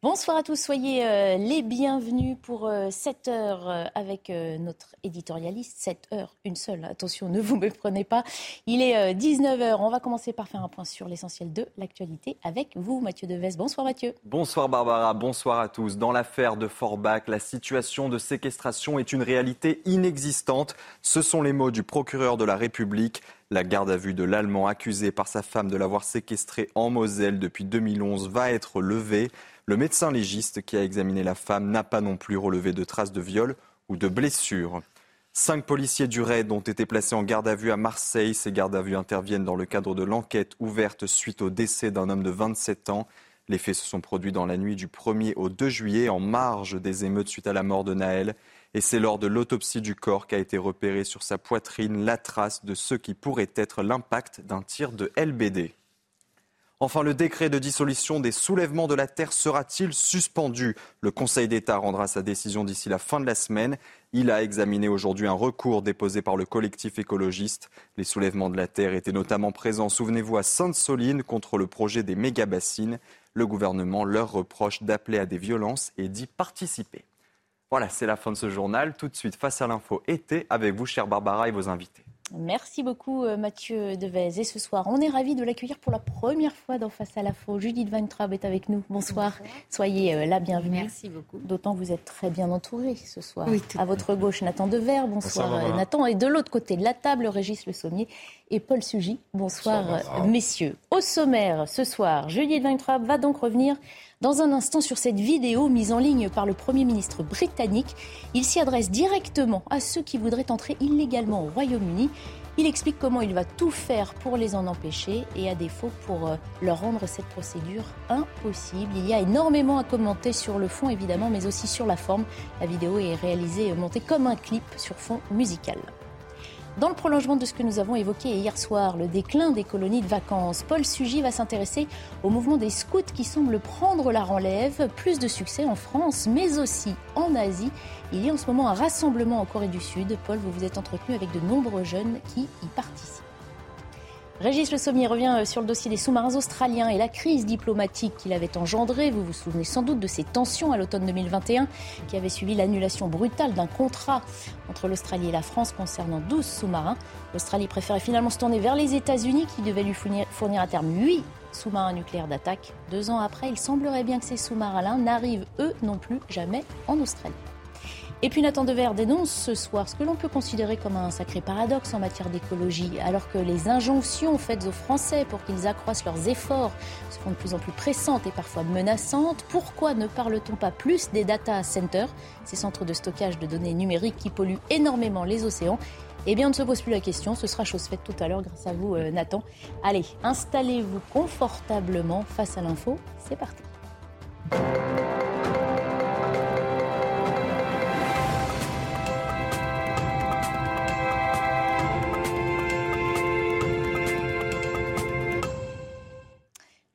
Bonsoir à tous, soyez euh, les bienvenus pour 7 euh, heures euh, avec notre éditorialiste. 7 heures, une seule, attention, ne vous méprenez pas. Il est 19 heures, on va commencer par faire un point sur l'essentiel de l'actualité avec vous, Mathieu Deves. Bonsoir Mathieu. Bonsoir Barbara, bonsoir à tous. Dans l'affaire de Forbach, la situation de séquestration est une réalité inexistante. Ce sont les mots du procureur de la République. La garde à vue de l'Allemand accusé par sa femme de l'avoir séquestré en Moselle depuis 2011 va être levée. Le médecin légiste qui a examiné la femme n'a pas non plus relevé de traces de viol ou de blessures. Cinq policiers du RAID ont été placés en garde à vue à Marseille. Ces gardes à vue interviennent dans le cadre de l'enquête ouverte suite au décès d'un homme de 27 ans. Les faits se sont produits dans la nuit du 1er au 2 juillet en marge des émeutes suite à la mort de Naël. Et c'est lors de l'autopsie du corps qu'a été repérée sur sa poitrine la trace de ce qui pourrait être l'impact d'un tir de LBD. Enfin, le décret de dissolution des soulèvements de la terre sera-t-il suspendu? Le Conseil d'État rendra sa décision d'ici la fin de la semaine. Il a examiné aujourd'hui un recours déposé par le collectif écologiste. Les soulèvements de la terre étaient notamment présents, souvenez-vous, à Sainte-Soline contre le projet des méga-bassines. Le gouvernement leur reproche d'appeler à des violences et d'y participer. Voilà, c'est la fin de ce journal. Tout de suite, face à l'info été, avec vous, chère Barbara, et vos invités. Merci beaucoup euh, Mathieu Devez. Et ce soir, on est ravis de l'accueillir pour la première fois dans Face à la Faux. Judith Weintraub est avec nous. Bonsoir. Soyez euh, la bienvenue. Merci beaucoup. D'autant que vous êtes très bien entouré ce soir. à votre gauche, Nathan Dever. Bonsoir, Bonsoir Nathan. Et de l'autre côté de la table, Régis Le Sommier et Paul Sugy. Bonsoir, messieurs. Au sommaire, ce soir, Judith Weintraub va donc revenir dans un instant, sur cette vidéo mise en ligne par le Premier ministre britannique, il s'y adresse directement à ceux qui voudraient entrer illégalement au Royaume-Uni. Il explique comment il va tout faire pour les en empêcher et à défaut pour euh, leur rendre cette procédure impossible. Il y a énormément à commenter sur le fond évidemment, mais aussi sur la forme. La vidéo est réalisée, montée comme un clip sur fond musical. Dans le prolongement de ce que nous avons évoqué hier soir, le déclin des colonies de vacances, Paul Sugy va s'intéresser au mouvement des scouts qui semble prendre la relève. Plus de succès en France, mais aussi en Asie. Il y a en ce moment un rassemblement en Corée du Sud. Paul, vous vous êtes entretenu avec de nombreux jeunes qui y participent. Régis Le Sommier revient euh, sur le dossier des sous-marins australiens et la crise diplomatique qu'il avait engendrée. Vous vous souvenez sans doute de ces tensions à l'automne 2021 qui avaient suivi l'annulation brutale d'un contrat entre l'Australie et la France concernant 12 sous-marins. L'Australie préférait finalement se tourner vers les États-Unis qui devaient lui fournir, à terme 8 sous-marins nucléaires d'attaque. Deux ans après, il semblerait bien que ces sous-marins-là n'arrivent eux non plus jamais en Australie. Et puis Nathan Dever dénonce ce soir ce que l'on peut considérer comme un sacré paradoxe en matière d'écologie, alors que les injonctions faites aux Français pour qu'ils accroissent leurs efforts se font de plus en plus pressantes et parfois menaçantes. Pourquoi ne parle-t-on pas plus des data centers, ces centres de stockage de données numériques qui polluent énormément les océans? Eh bien, on ne se pose plus la question. Ce sera chose faite tout à l'heure grâce à vous, euh, Nathan. Allez, installez-vous confortablement face à l'info. C'est parti.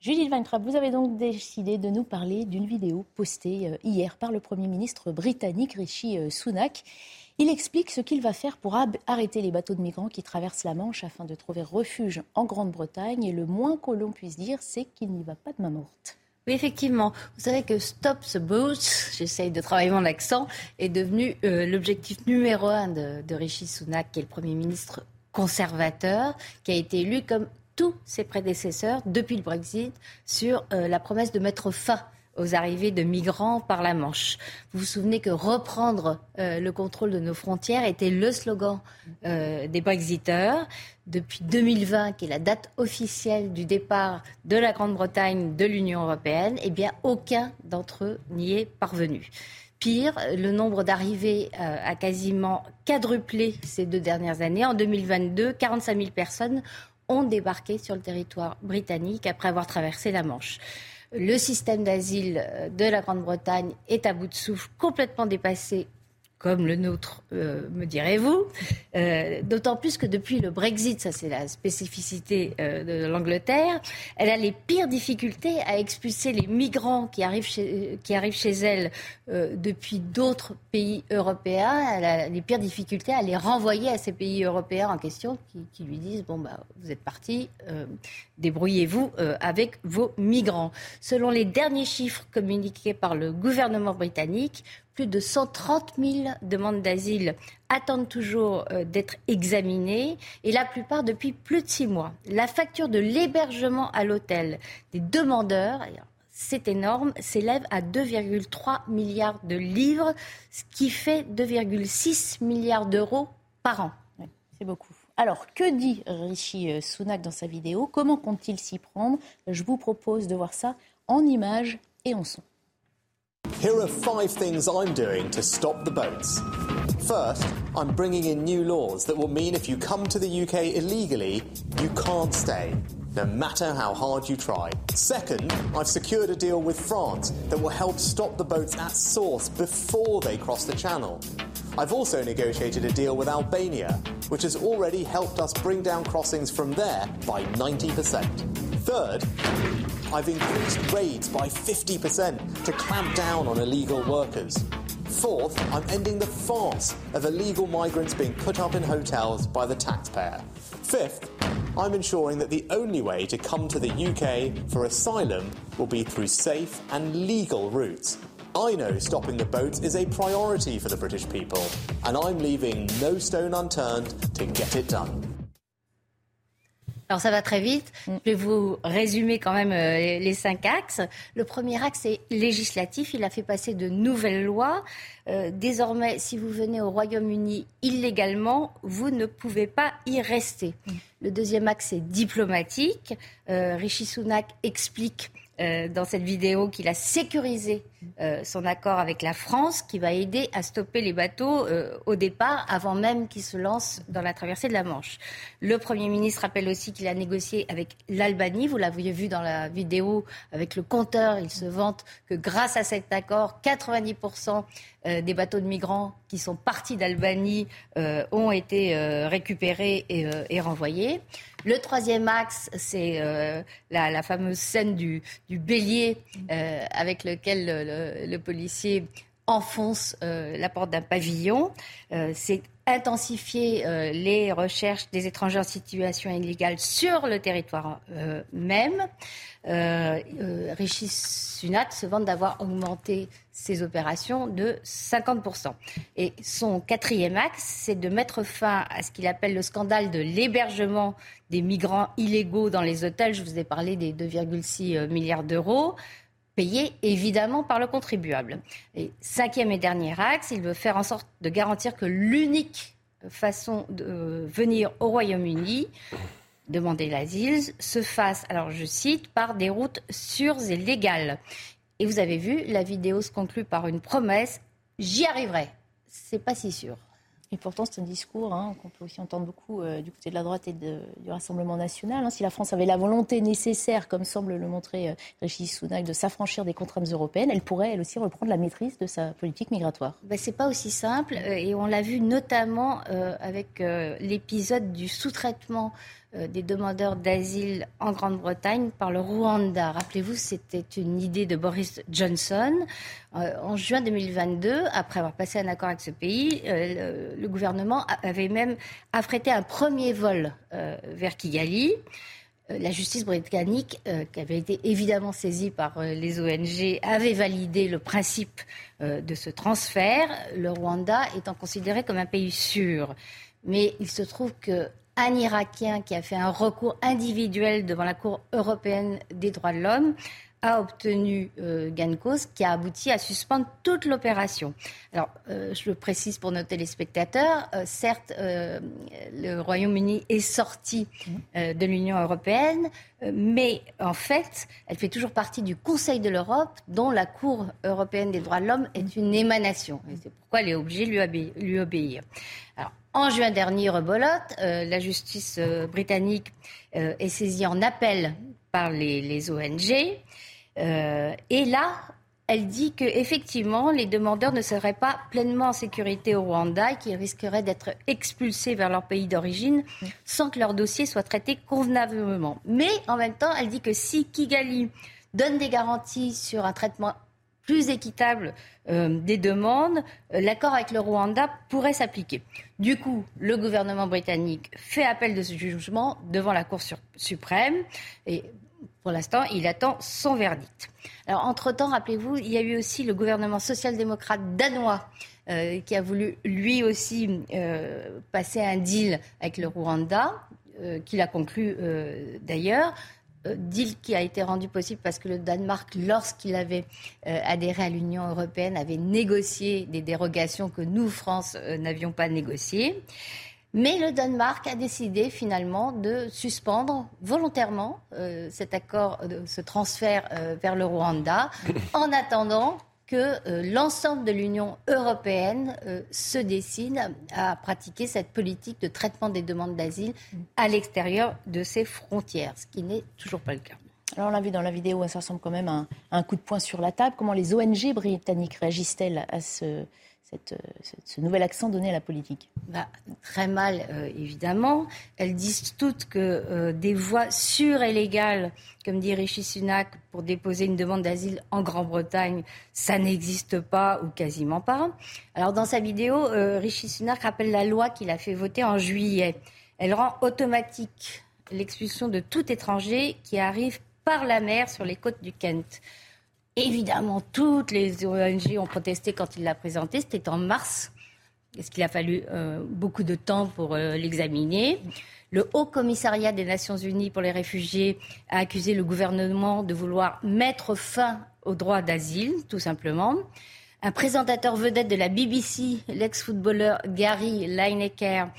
Judith Weintraub, vous avez donc décidé de nous parler d'une vidéo postée euh, hier par le Premier ministre britannique Rishi euh, Sunak. Il explique ce qu'il va faire pour arrêter les bateaux de migrants qui traversent la Manche afin de trouver refuge en Grande-Bretagne. Et le moins que l'on puisse dire, c'est qu'il n'y va pas de main morte. Oui, effectivement. Vous savez que Stop the Boat, j'essaye de travailler mon accent, est devenu euh, l'objectif numéro un de, de Rishi Sunak, qui est le Premier ministre conservateur, qui a été élu comme tous ses prédécesseurs depuis le Brexit sur euh, la promesse de mettre fin aux arrivées de migrants par la Manche. Vous vous souvenez que reprendre euh, le contrôle de nos frontières était le slogan euh, des Brexiteurs. Depuis 2020, qui est la date officielle du départ de la Grande-Bretagne de l'Union européenne, eh bien, aucun d'entre eux n'y est parvenu. Pire, le nombre d'arrivées a quasiment quadruplé ces deux dernières années. En 2022, 45 000 personnes ont débarqué sur le territoire britannique après avoir traversé la Manche. Le système d'asile de la Grande-Bretagne est à bout de souffle, complètement dépassé comme le nôtre, euh, me direz-vous. Euh, d'autant plus que depuis le Brexit, ça c'est la spécificité euh, de l'Angleterre, elle a les pires difficultés à expulser les migrants qui arrivent chez, elle depuis d'autres pays européens. Elle a les pires difficultés à les renvoyer à ces pays européens en question qui, lui disent bon bah vous êtes partis, débrouillez-vous avec vos migrants. Selon les derniers chiffres communiqués par le gouvernement britannique, plus de 130 000 demandes d'asile attendent toujours euh, d'être examinées et la plupart depuis plus de six mois. La facture de l'hébergement à l'hôtel des demandeurs, c'est énorme, s'élève à 2,3 milliards de livres, ce qui fait 2,6 milliards d'euros par an. c'est beaucoup. Alors, que dit Rishi euh, Sunak dans sa vidéo? Comment compte-t-il s'y prendre? Je vous propose de voir ça en images et en son. Here are five things I'm doing to stop the boats. First, I'm bringing in new laws that will mean if you come to the UK illegally, you can't stay, no matter how hard you try. Second, I've secured a deal with France that will help stop the boats at source before they cross the channel. I've also negotiated a deal with Albania, which has already helped us bring down crossings from there by 90%. Third, I've increased raids by 50% to clamp down on illegal workers. Fourth, I'm ending the farce of illegal migrants being put up in hotels by the taxpayer. Fifth, I'm ensuring that the only way to come to the UK for asylum will be through safe and legal routes. I know stopping the boats is a priority for the British people, and I'm leaving no stone unturned to get it done. Alors ça va très vite. Mm. Je vais vous résumer quand même euh, les, cinq axes. Le premier axe est législatif. Il a fait passer de nouvelles lois. Euh, désormais, si vous venez au Royaume-Uni illégalement, vous ne pouvez pas y rester. Mm. Le deuxième axe est diplomatique. Euh, Rishi Sunak explique euh, dans cette vidéo qu'il a sécurisé euh, son accord avec la France, qui va aider à stopper les bateaux euh, au départ, avant même qu'ils se lancent dans la traversée de la Manche. Le Premier ministre rappelle aussi qu'il a négocié avec l'Albanie. Vous l'avez vu dans la vidéo avec le compteur. Il se vante que grâce à cet accord, 90% des bateaux de migrants qui sont partis d'Albanie ont été récupérés et renvoyés. Le troisième axe, c'est euh, la, fameuse scène du, bélier euh, avec lequel le, policier enfonce euh, la porte d'un pavillon. c'est intensifier les recherches des étrangers en situation illégale sur le territoire même. Euh, euh, Rishi Sunak se vante d'avoir augmenté ses opérations de 50%. Et son quatrième axe, c'est de mettre fin à ce qu'il appelle le scandale de l'hébergement des migrants illégaux dans les hôtels. Je vous ai parlé des 2,6 euh, milliards d'euros payés évidemment par le contribuable. Et cinquième et dernier axe, il veut faire en sorte de garantir que l'unique façon de venir au Royaume-Uni demander l'asile se fasse, alors je cite, par des routes sûres et légales. Et vous avez vu, la vidéo se conclut par une promesse j'y arriverai. C'est pas si sûr. Et pourtant, c'est un discours hein, qu'on peut aussi entendre beaucoup euh, du côté de la droite et du Rassemblement national. Hein. Si la France avait la volonté nécessaire, comme semble le montrer euh, Régis de s'affranchir des contraintes européennes, elle pourrait, elle aussi, reprendre la maîtrise de sa politique migratoire. Ben, c'est pas aussi simple. Euh, et on l'a vu notamment avec l'épisode du sous-traitement euh, des demandeurs d'asile en Grande-Bretagne par le Rwanda. Rappelez-vous, c'était une idée de Boris Johnson. Euh, en juin 2022, après avoir passé un accord avec ce pays, euh, le, gouvernement avait même affrété un premier vol vers Kigali. La justice britannique, qui avait été évidemment saisie par les ONG, avait validé le principe de ce transfert, le Rwanda étant considéré comme un pays sûr. Mais il se trouve que un Irakien qui a fait un recours individuel devant la Cour européenne des droits de l'homme a obtenu euh, gain cause qui a abouti à suspendre toute l'opération. Alors, euh, je le précise pour nos téléspectateurs, euh, certes, le Royaume-Uni est sorti de l'Union européenne, mais en fait, elle fait toujours partie du Conseil de l'Europe, dont la Cour européenne des droits de l'homme est une émanation. C'est pourquoi elle est obligée de lui, obéir. En juin dernier, rebolote, la justice britannique est saisie en appel par les, ONG. Euh, et là, elle dit que effectivement les demandeurs ne seraient pas pleinement en sécurité au Rwanda et qu'ils risqueraient d'être expulsés vers leur pays d'origine sans que leur dossier soit traité convenablement. Mais en même temps, elle dit que si Kigali donne des garanties sur un traitement plus équitable euh, des demandes, euh, l'accord avec le Rwanda pourrait s'appliquer. Du coup, le gouvernement britannique fait appel de ce jugement devant la Cour suprême et pour l'instant, il attend son verdict. Alors, entre-temps, rappelez-vous, il y a eu aussi le gouvernement social-démocrate danois euh, qui a voulu lui aussi passer un deal avec le Rwanda, qu'il a conclu d'ailleurs. Euh, deal qui a été rendu possible parce que le Danemark, lorsqu'il avait euh, adhéré à l'Union européenne, avait négocié des dérogations que nous, France, euh, n'avions pas négociées. Mais le Danemark a décidé finalement de suspendre volontairement cet accord, ce transfert vers le Rwanda, en attendant que euh, l'ensemble de l'Union européenne euh, se décide à pratiquer cette politique de traitement des demandes d'asile à l'extérieur de ses frontières, ce qui n'est toujours pas le cas. Alors on l'a vu dans la vidéo, ça ressemble quand même à un, coup de poing sur la table. Comment les ONG britanniques réagissent-elles à ce, euh, ce nouvel accent donné à la politique? Bah, Très mal, euh, évidemment. Elles disent toutes que euh, des voies sûres et légales, comme dit Rishi Sunak, pour déposer une demande d'asile en Grande-Bretagne, ça n'existe pas ou quasiment pas. Alors dans sa vidéo, Rishi Sunak rappelle la loi qu'il a fait voter en juillet. Elle rend automatique l'expulsion de tout étranger qui arrive par la mer sur les côtes du Kent. Évidemment, toutes les ONG ont protesté quand il l'a présenté. C'était en mars. Est-ce qu'il a fallu euh, beaucoup de temps pour euh, l'examiner? Le Haut Commissariat des Nations Unies pour les réfugiés a accusé le gouvernement de vouloir mettre fin au droit d'asile, tout simplement. Un présentateur vedette de la BBC, l'ex-footballeur Gary Lineker,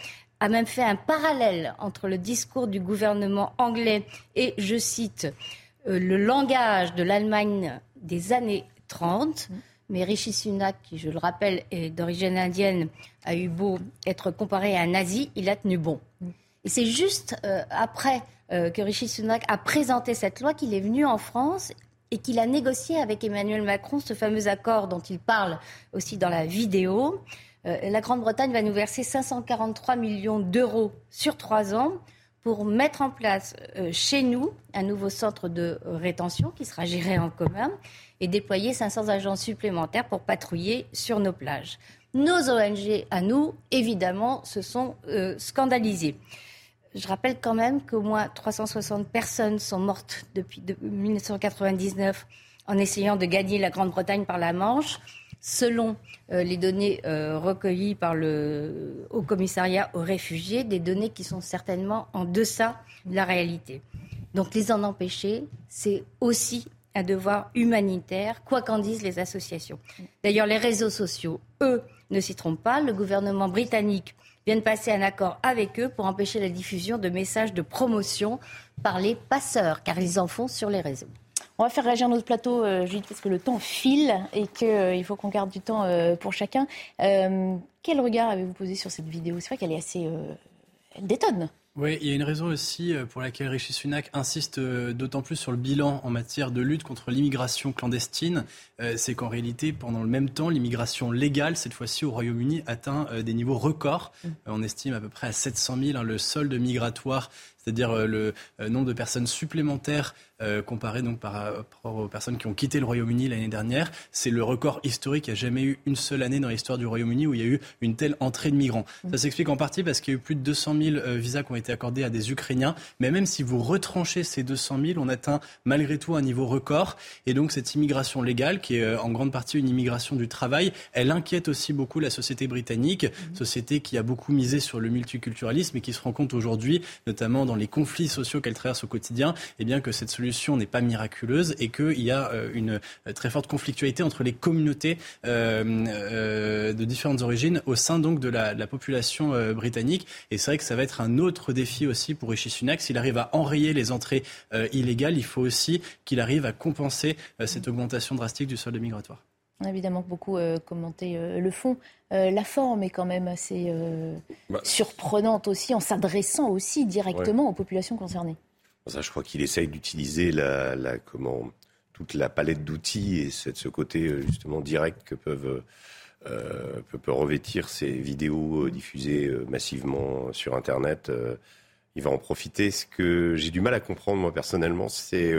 a même fait un parallèle entre le discours du gouvernement anglais et, je cite, euh, le langage de l'Allemagne des années 30. Mais Rishi Sunak, qui, je le rappelle, est d'origine indienne, a eu beau être comparé à un nazi, il a tenu bon. Et c'est juste euh, après euh, que Rishi Sunak a présenté cette loi qu'il est venu en France et qu'il a négocié avec Emmanuel Macron ce fameux accord dont il parle aussi dans la vidéo. Euh, la Grande-Bretagne va nous verser 543 millions d'euros sur trois ans pour mettre en place euh, chez nous un nouveau centre de rétention qui sera géré en commun et déployer 500 agents supplémentaires pour patrouiller sur nos plages. Nos ONG à nous, évidemment, se sont euh, scandalisés. Je rappelle quand même qu'au moins 360 personnes sont mortes depuis 1999 en essayant de gagner la Grande-Bretagne par la Manche selon euh, les données euh, recueillies par le Haut Commissariat aux réfugiés, des données qui sont certainement en deçà de la réalité. Donc les en empêcher, c'est aussi un devoir humanitaire, quoi qu'en disent les associations. D'ailleurs, les réseaux sociaux, eux, ne s'y trompent pas. Le gouvernement britannique vient de passer un accord avec eux pour empêcher la diffusion de messages de promotion par les passeurs, car ils en font sur les réseaux. On va faire réagir notre plateau, euh, Julie, parce que le temps file et qu'il euh, faut qu'on garde du temps euh, pour chacun. quel regard avez-vous posé sur cette vidéo? C'est vrai qu'elle est assez... elle détonne. Oui, il y a une raison aussi pour laquelle Rishi Sunak insiste d'autant plus sur le bilan en matière de lutte contre l'immigration clandestine. C'est qu'en réalité, pendant le même temps, l'immigration légale, cette fois-ci au Royaume-Uni, atteint des niveaux records. Mmh. On estime à peu près à 700 000 hein, le solde migratoire c'est-à-dire le nombre de personnes supplémentaires euh, comparé donc par rapport aux personnes qui ont quitté le Royaume-Uni l'année dernière. C'est le record historique. Il n'y a jamais eu une seule année dans l'histoire du Royaume-Uni où il y a eu une telle entrée de migrants. Mm. Ça s'explique en partie parce qu'il y a eu plus de 200 000 euh, visas qui ont été accordés à des Ukrainiens. Mais même si vous retranchez ces 200 000, on atteint malgré tout un niveau record. Et donc cette immigration légale, qui est euh, en grande partie une immigration du travail, elle inquiète aussi beaucoup la société britannique, mm. société qui a beaucoup misé sur le multiculturalisme et qui se rend compte aujourd'hui, notamment dans les conflits sociaux qu'elle traverse au quotidien, eh bien que cette solution n'est pas miraculeuse et qu'il y a euh, une euh, très forte conflictualité entre les communautés euh, de différentes origines au sein donc de la, population britannique. Et c'est vrai que ça va être un autre défi aussi pour Rishi Sunak. S'il arrive à enrayer les entrées illégales, il faut aussi qu'il arrive à compenser cette augmentation drastique du solde migratoire. On a évidemment beaucoup commenté le fond. la forme est quand même assez bah, surprenante aussi en s'adressant aussi directement aux populations concernées. Ça, je crois qu'il essaye d'utiliser la, comment, toute la palette d'outils et ce côté justement direct que peuvent peut, revêtir ces vidéos diffusées massivement sur Internet. il va en profiter. Ce que j'ai du mal à comprendre moi personnellement, c'est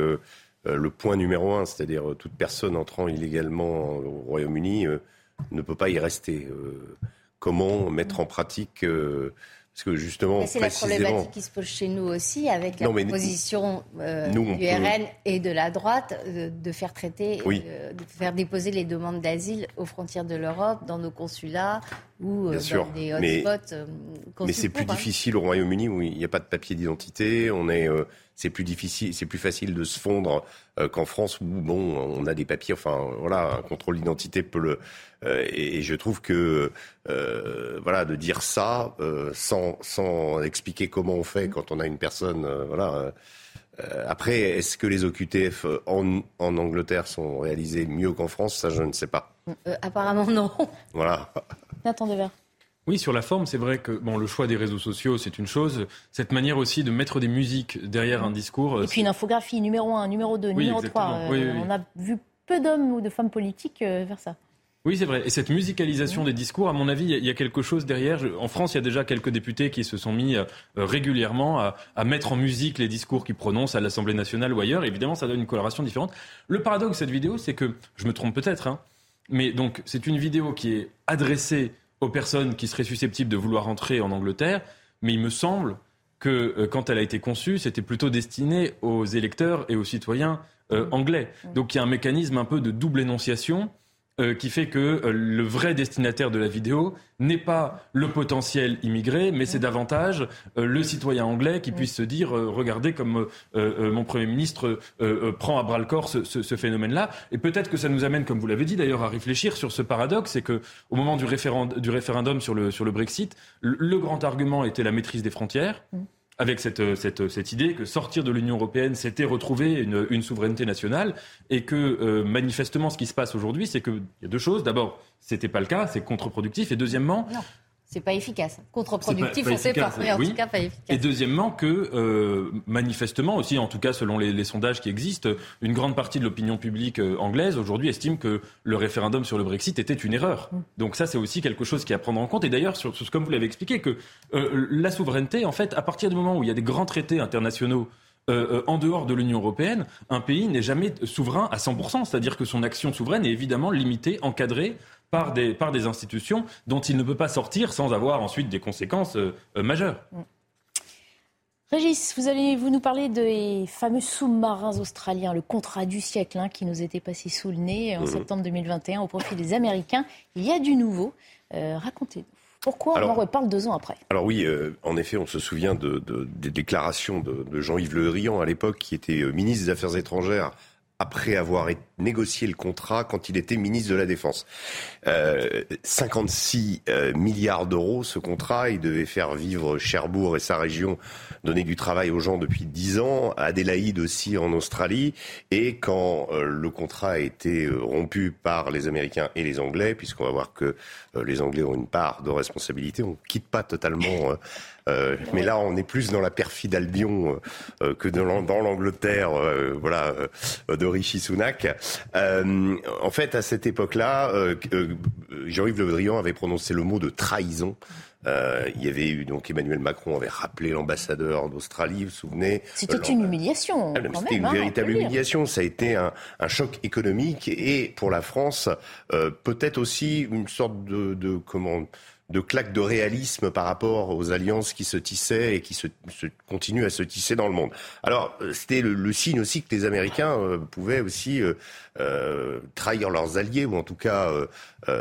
le point numéro un, c'est-à-dire toute personne entrant illégalement au Royaume-Uni ne peut pas y rester. comment mettre en pratique parce que justement, c'est la problématique qui se pose chez nous aussi avec la position euh, du RN et de la droite euh, de faire traiter, euh, de faire déposer les demandes d'asile aux frontières de l'Europe, dans nos consulats ou dans des hotspots. Mais, mais c'est plus difficile au Royaume-Uni où il n'y a pas de papier d'identité. On est c'est plus difficile, c'est plus facile de se fondre euh, qu'en France où bon, on a des papiers. Enfin, voilà, un contrôle d'identité peut le. Euh, et, je trouve que euh, voilà, de dire ça sans sans expliquer comment on fait quand on a une personne, voilà. après, est-ce que les OQTF en, en Angleterre sont réalisés mieux qu'en France? Ça, je ne sais pas. apparemment non. Voilà. Nathan Devers. Oui, sur la forme, c'est vrai que bon, le choix des réseaux sociaux, c'est une chose. Cette manière aussi de mettre des musiques derrière un discours. Et puis une infographie, numéro 1, numéro 2, numéro 3. Euh, on a vu peu d'hommes ou de femmes politiques euh, faire ça. Oui, c'est vrai. Et cette musicalisation des discours, à mon avis, il y, a quelque chose derrière. En France, il y a déjà quelques députés qui se sont mis euh, régulièrement à, à, mettre en musique les discours qu'ils prononcent à l'Assemblée nationale ou ailleurs. Évidemment, ça donne une coloration différente. Le paradoxe de cette vidéo, c'est que, je me trompe peut-être, hein, mais donc c'est une vidéo qui est adressée aux personnes qui seraient susceptibles de vouloir entrer en Angleterre, mais il me semble que euh, quand elle a été conçue, c'était plutôt destiné aux électeurs et aux citoyens euh, anglais. Donc il y a un mécanisme un peu de double énonciation euh, qui fait que euh, le vrai destinataire de la vidéo n'est pas le potentiel immigré, mais c'est davantage euh, le citoyen anglais qui puisse se dire regardez comme mon Premier ministre prend à bras le corps ce, ce, phénomène-là. Et peut-être que ça nous amène, comme vous l'avez dit d'ailleurs, à réfléchir sur ce paradoxe, c'est que au moment du, du référendum sur le, sur le Brexit, le, grand argument était la maîtrise des frontières. Avec cette, euh, cette, euh, cette, idée que sortir de l'Union européenne, c'était retrouver une, une, souveraineté nationale, et que euh, manifestement, ce qui se passe aujourd'hui, c'est qu'il y a deux choses. D'abord, c'était pas le cas, c'est contre-productif, et deuxièmement, c'est pas efficace. Contre-productif, on sait pas, mais en tout cas pas efficace. Et deuxièmement, que euh, manifestement aussi, en tout cas selon les, sondages qui existent, une grande partie de l'opinion publique euh, anglaise aujourd'hui estime que le référendum sur le Brexit était une erreur. Mm. Donc ça, c'est aussi quelque chose qui est à prendre en compte. Et d'ailleurs, sur, comme vous l'avez expliqué, que euh, la souveraineté, en fait, à partir du moment où il y a des grands traités internationaux en dehors de l'Union européenne, un pays n'est jamais souverain à 100%, c'est-à-dire que son action souveraine est évidemment limitée, encadrée par des, par des institutions dont il ne peut pas sortir sans avoir ensuite des conséquences euh, euh, majeures. Mm. Régis, vous allez vous nous parler des fameux sous-marins australiens, le contrat du siècle hein, qui nous était passé sous le nez en mm. septembre 2021 au profit des Américains. Il y a du nouveau. Euh, racontez-nous. Pourquoi on en reparle deux ans après? Alors oui, en effet, on se souvient de, des déclarations de, de Jean-Yves Le Drian à l'époque, qui était ministre des Affaires étrangères après avoir négocié le contrat quand il était ministre de la Défense. Euh, 56 euh, milliards d'euros, ce contrat, il devait faire vivre Cherbourg et sa région, donner du travail aux gens depuis 10 ans, Adélaïde aussi en Australie, et quand euh, le contrat a été euh, rompu par les Américains et les Anglais, puisqu'on va voir que les Anglais ont une part de responsabilité, on quitte pas totalement euh, mais là, on est plus dans la perfide Albion euh, que dans, dans l'Angleterre, euh, voilà, de Rishi Sunak. en fait, à cette époque-là, Jean-Yves Le Drian avait prononcé le mot de trahison. il y avait eu donc Emmanuel Macron avait rappelé l'ambassadeur d'Australie, vous vous souvenez C'était une humiliation. Ah, c'était une hein, véritable humiliation. Ça a été un, un, choc économique et pour la France, peut-être aussi une sorte de, de comment de claque de réalisme par rapport aux alliances qui se tissaient et qui se, continuent à se tisser dans le monde. Alors, euh, c'était le, signe aussi que les Américains euh, pouvaient aussi euh, trahir leurs alliés, ou en tout cas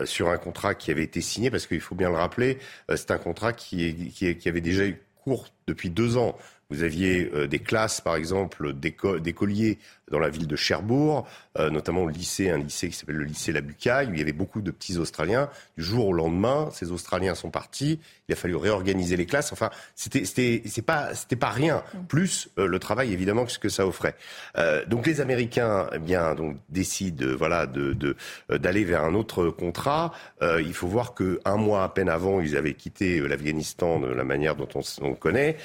sur un contrat qui avait été signé, parce qu'il faut bien le rappeler, c'est un contrat qui, qui avait déjà eu cours depuis deux ans. Vous aviez des classes, par exemple, d'écoliers dans la ville de Cherbourg, euh, notamment au lycée, un lycée qui s'appelle le lycée La Bucaille, où il y avait beaucoup de petits Australiens. Du jour au lendemain, ces Australiens sont partis. Il a fallu réorganiser les classes. Enfin, c'était c'était pas pas rien. Plus euh, le travail évidemment que ce que ça offrait. Euh, donc les Américains, eh bien donc décident voilà de d'aller vers un autre contrat. il faut voir que un mois à peine avant, ils avaient quitté l'Afghanistan de la manière dont on, on connaît.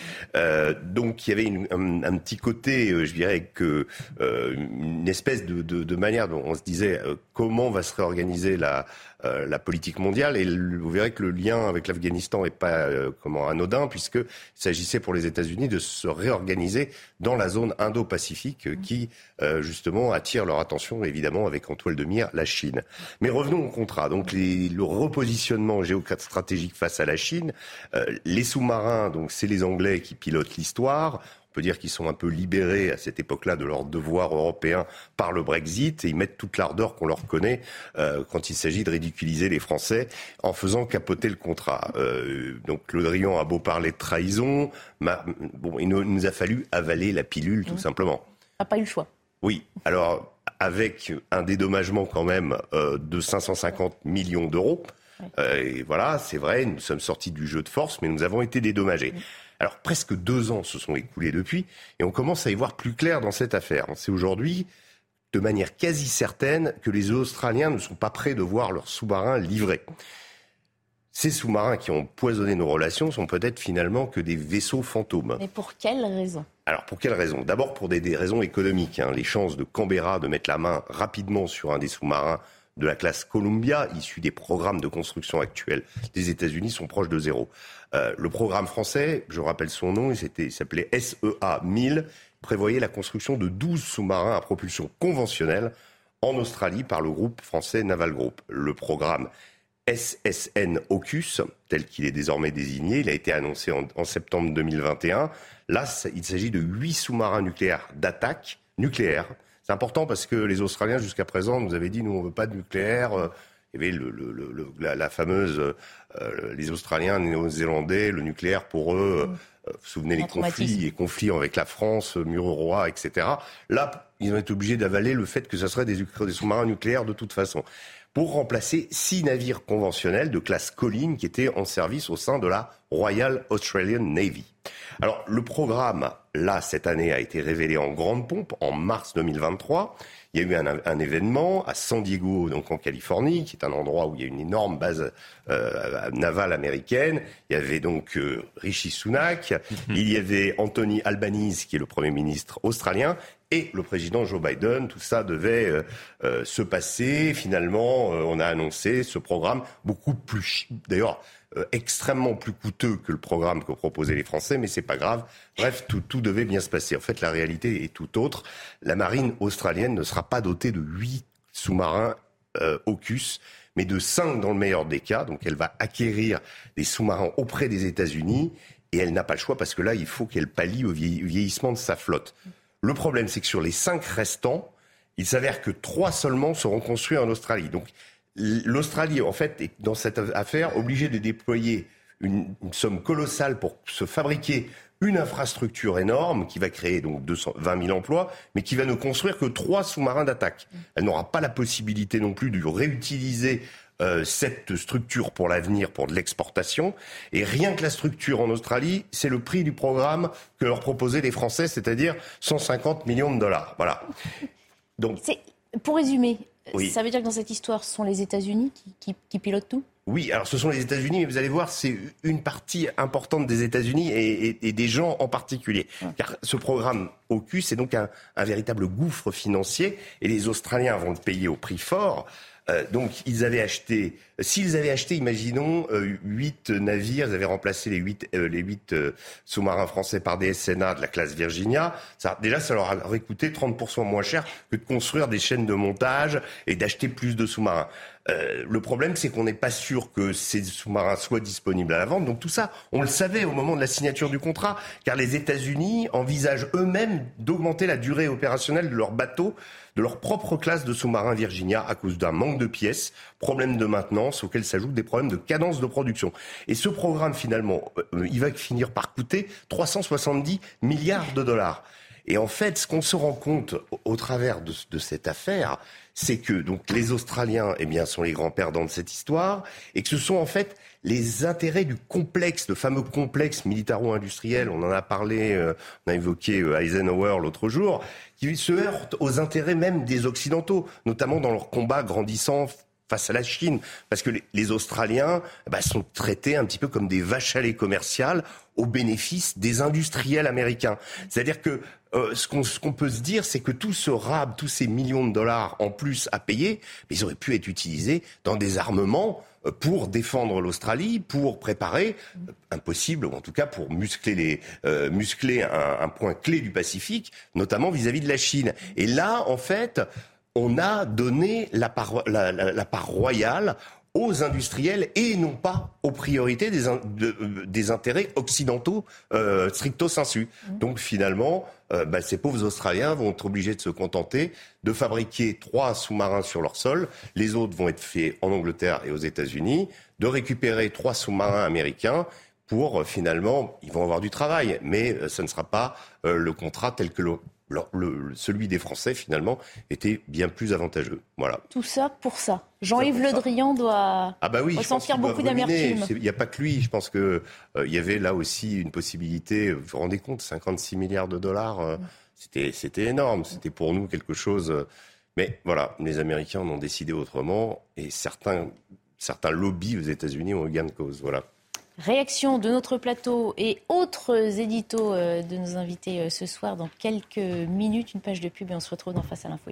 Donc il y avait un, petit côté, je dirais que une espèce de, de, manière dont on se disait comment va se réorganiser la, euh, la politique mondiale. Et vous verrez que le lien avec l'Afghanistan n'est pas euh, comment anodin, puisqu'il s'agissait pour les États-Unis de se réorganiser dans la zone Indo-Pacifique euh, qui, justement, attire leur attention, évidemment, avec en toile de mire la Chine. Mais revenons au contrat. Donc le repositionnement géostratégique face à la Chine, les sous-marins, donc c'est les Anglais qui pilotent l'histoire. On peut dire qu'ils sont un peu libérés à cette époque-là de leurs devoirs européens par le Brexit et ils mettent toute l'ardeur qu'on leur connaît euh, quand il s'agit de ridiculiser les Français en faisant capoter le contrat. Euh, donc Le Drian a beau parler de trahison, bon, il nous a fallu avaler la pilule tout mmh. simplement. n'a pas eu le choix. Oui. Alors avec un dédommagement quand même euh, de 550 millions d'euros. et voilà, c'est vrai, nous sommes sortis du jeu de force, mais nous avons été dédommagés. Alors presque deux ans se sont écoulés depuis et on commence à y voir plus clair dans cette affaire. C'est aujourd'hui de manière quasi certaine que les Australiens ne sont pas prêts de voir leurs sous-marins livrés. Ces sous-marins qui ont poisonné nos relations sont peut-être finalement que des vaisseaux fantômes. Mais pour quelle raison? Alors pour quelle raison? D'abord pour des, raisons économiques. Hein. Les chances de Canberra de mettre la main rapidement sur un des sous-marins de la classe Columbia, issu des programmes de construction actuels des États-Unis, sont proches de zéro. Euh, le programme français, je rappelle son nom, il s'appelait SEA 1000, prévoyait la construction de 12 sous-marins à propulsion conventionnelle en Australie par le groupe français Naval Group. Le programme SSN AUKUS, tel qu'il est désormais désigné, il a été annoncé en, en septembre 2021. Là, il s'agit de 8 sous-marins nucléaires d'attaque nucléaire. C'est important parce que les Australiens, jusqu'à présent, nous avaient dit nous, on ne veut pas de nucléaire. Euh, il y avait le, le, le, la, la, fameuse, euh, les Australiens, les Néo-Zélandais, le nucléaire pour eux, euh, vous souvenez les conflits, les conflits avec la France, Mururoa, etc. Là, ils ont été obligés d'avaler le fait que ce serait des, des sous-marins nucléaires de toute façon pour remplacer six navires conventionnels de classe Colline qui étaient en service au sein de la Royal Australian Navy. Alors le programme, là, cette année, a été révélé en grande pompe en mars 2023. Il y a eu un, événement à San Diego, donc en Californie, qui est un endroit où il y a une énorme base euh, navale américaine. Il y avait donc euh, Rishi Sunak, mhm. il y avait Anthony Albanese, qui est le Premier ministre australien, et le président Joe Biden. Tout ça devait euh, euh, se passer. Finalement, euh, on a annoncé ce programme beaucoup plus, d'ailleurs, extrêmement plus coûteux que le programme que proposaient les Français, mais c'est pas grave. Bref, tout, devait bien se passer. En fait, la réalité est tout autre. La marine australienne ne sera pas dotée de huit sous-marins AUKUS, mais de cinq dans le meilleur des cas. Donc, elle va acquérir des sous-marins auprès des États-Unis et elle n'a pas le choix parce que là, il faut qu'elle pallie au vieillissement de sa flotte. Le problème, c'est que sur les cinq restants, il s'avère que trois seulement seront construits en Australie. Donc l'Australie, en fait, est dans cette affaire obligée de déployer une, somme colossale pour se fabriquer une infrastructure énorme qui va créer donc 220 000 emplois, mais qui va ne construire que trois sous-marins d'attaque. Elle n'aura pas la possibilité non plus de réutiliser euh, cette structure pour l'avenir, pour de l'exportation. Et rien que la structure en Australie, c'est le prix du programme que leur proposaient les Français, c'est-à-dire 150 millions de dollars. Voilà. Donc, pour résumer, ça veut dire que dans cette histoire, ce sont les États-Unis qui, pilotent tout? Oui, alors ce sont les États-Unis, mais vous allez voir, c'est une partie importante des États-Unis et, des gens en particulier. Car ce programme AUKUS, c'est donc un, un, véritable gouffre financier et les Australiens vont le payer au prix fort. Euh, donc ils avaient acheté, s'ils avaient acheté, imaginons, euh, huit navires, ils avaient remplacé les huit, euh, huit sous-marins français par des SNA de la classe Virginia, ça, déjà ça leur aurait coûté 30% moins cher que de construire des chaînes de montage et d'acheter plus de sous-marins. le problème, c'est qu'on n'est pas sûr que ces sous-marins soient disponibles à la vente. Donc tout ça, on le savait au moment de la signature du contrat, car les États-Unis envisagent eux-mêmes d'augmenter la durée opérationnelle de leurs bateaux de leur propre classe de sous-marins Virginia à cause d'un manque de pièces, problème de maintenance auquel s'ajoutent des problèmes de cadence de production. Et ce programme, finalement, euh, il va finir par coûter 370 milliards de dollars. Et en fait, ce qu'on se rend compte au, travers de, cette affaire, c'est que donc les Australiens, eh bien, sont les grands perdants de cette histoire, et que ce sont en fait les intérêts du complexe, le fameux complexe militaro-industriel, on en a parlé, euh, on a évoqué euh, Eisenhower l'autre jour, qui se heurte aux intérêts même des Occidentaux, notamment dans leur combat grandissant face à la Chine, parce que les, Australiens bah, sont traités un petit peu comme des vaches à lait commerciales au bénéfice des industriels américains. C'est-à-dire que euh, ce qu'on peut se dire, c'est que tout ce rab, tous ces millions de dollars en plus à payer, ils auraient pu être utilisés dans des armements euh, pour défendre l'Australie, pour préparer, euh, impossible, ou en tout cas pour muscler, les, muscler un, un, point clé du Pacifique, notamment vis-à-vis -vis de la Chine. Et là, en fait, on a donné la part, la, part royale aux industriels et non pas aux priorités des, des intérêts occidentaux euh, stricto sensu. Mmh. Donc finalement, euh, bah, ces pauvres Australiens vont être obligés de se contenter de fabriquer trois sous-marins sur leur sol. Les autres vont être faits en Angleterre et aux États-Unis, de récupérer trois sous-marins américains pour euh, finalement, ils vont avoir du travail, mais euh, ce ne sera pas le contrat tel que le le, celui des Français, finalement, était bien plus avantageux. Voilà. Tout ça pour ça. Jean-Yves Le Drian doit ah bah oui, ressentir beaucoup d'amertume. Il n'y a pas que lui. Je pense qu'il euh, y avait là aussi une possibilité. Vous vous rendez compte, 56 milliards de dollars, euh, c'était, c'était énorme. C'était pour nous quelque chose. Euh, mais voilà, les Américains en ont décidé autrement et certains, certains lobbies aux États-Unis ont eu gain de cause. Voilà. Réaction de notre plateau et autres éditos euh, de nos invités euh, ce soir dans quelques minutes. Une page de pub et on se retrouve dans Face à l'info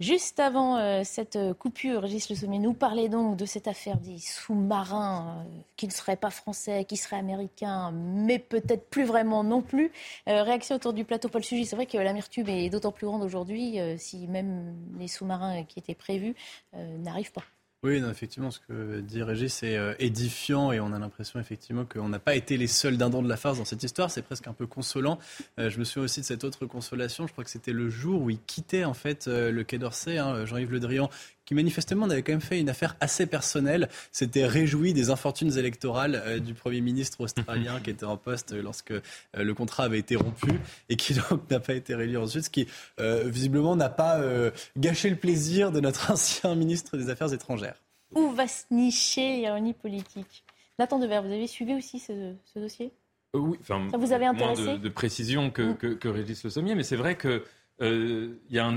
Juste avant euh, cette coupure, Régis Le Sommier nous parlait donc de cette affaire des sous-marins euh, qui ne seraient pas français, qui seraient américains, mais peut-être plus vraiment non plus. Euh, réaction autour du plateau Paul Sugy. C'est vrai que l'amertume est d'autant plus grande aujourd'hui si même les sous-marins qui étaient prévus n'arrivent pas. Oui, effectivement, ce que dit Régis, c'est euh, édifiant et on a l'impression effectivement qu'on n'a pas été les seuls dindons de la farce dans cette histoire. C'est presque un peu consolant. Euh, je me souviens aussi de cette autre consolation. Je crois que c'était le jour où il quittait en fait euh, le Quai d'Orsay, hein, Jean-Yves Le Drian, qui manifestement avait quand même fait une affaire assez personnelle, s'était réjoui des infortunes électorales euh, du Premier ministre australien qui était en poste lorsque euh, le contrat avait été rompu et qui donc n'a pas été réélu ensuite, ce qui euh, visiblement n'a pas gâché le plaisir de notre ancien ministre des Affaires étrangères. Où va se nicher l'ironie politique? Nathan Devers, vous avez suivi aussi ce, dossier? Oui, ça vous avait intéressé? moins de, précision que, mm. que, que Régis Le Sommier, mais c'est vrai que il euh, y a un,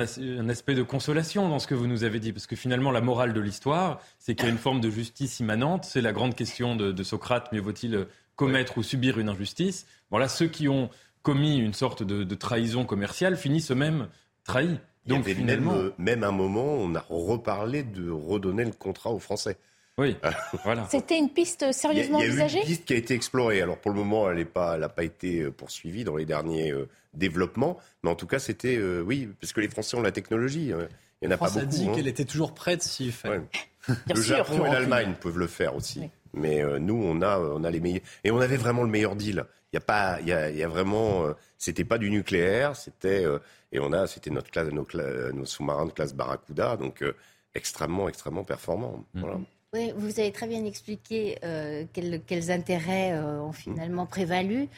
aspect de consolation dans ce que vous nous avez dit, parce que finalement, la morale de l'histoire, c'est qu'il y a une forme de justice immanente. C'est la grande question de, Socrate mieux vaut-il commettre ou subir une injustice Voilà, ceux qui ont commis une sorte de, trahison commerciale finissent eux-mêmes trahis. Donc, finalement... même, même un moment, on a reparlé de redonner le contrat aux Français. Oui, voilà. C'était une piste sérieusement envisagée Il y a une piste qui a été explorée. Alors pour le moment, elle n'a pas, pas, été euh, poursuivie dans les derniers euh, développements. Mais en tout cas, c'était, euh, oui, parce que les Français ont la technologie. Hein. Il n'y en a pas beaucoup. a dit hein. qu'elle était toujours prête s'il fallait. le Japon et l'Allemagne peuvent le faire aussi. Mais nous, on a, on a les meilleurs. Et on avait vraiment le meilleur deal. Il y a pas, il y a, y a vraiment, c'était pas du nucléaire, c'était et on a, c'était notre classe, nos, nos sous-marins de classe Barracuda, donc extrêmement, extrêmement performants. Mm-hmm. Voilà. Oui, vous avez très bien expliqué euh, quels, intérêts euh, ont finalement prévalu.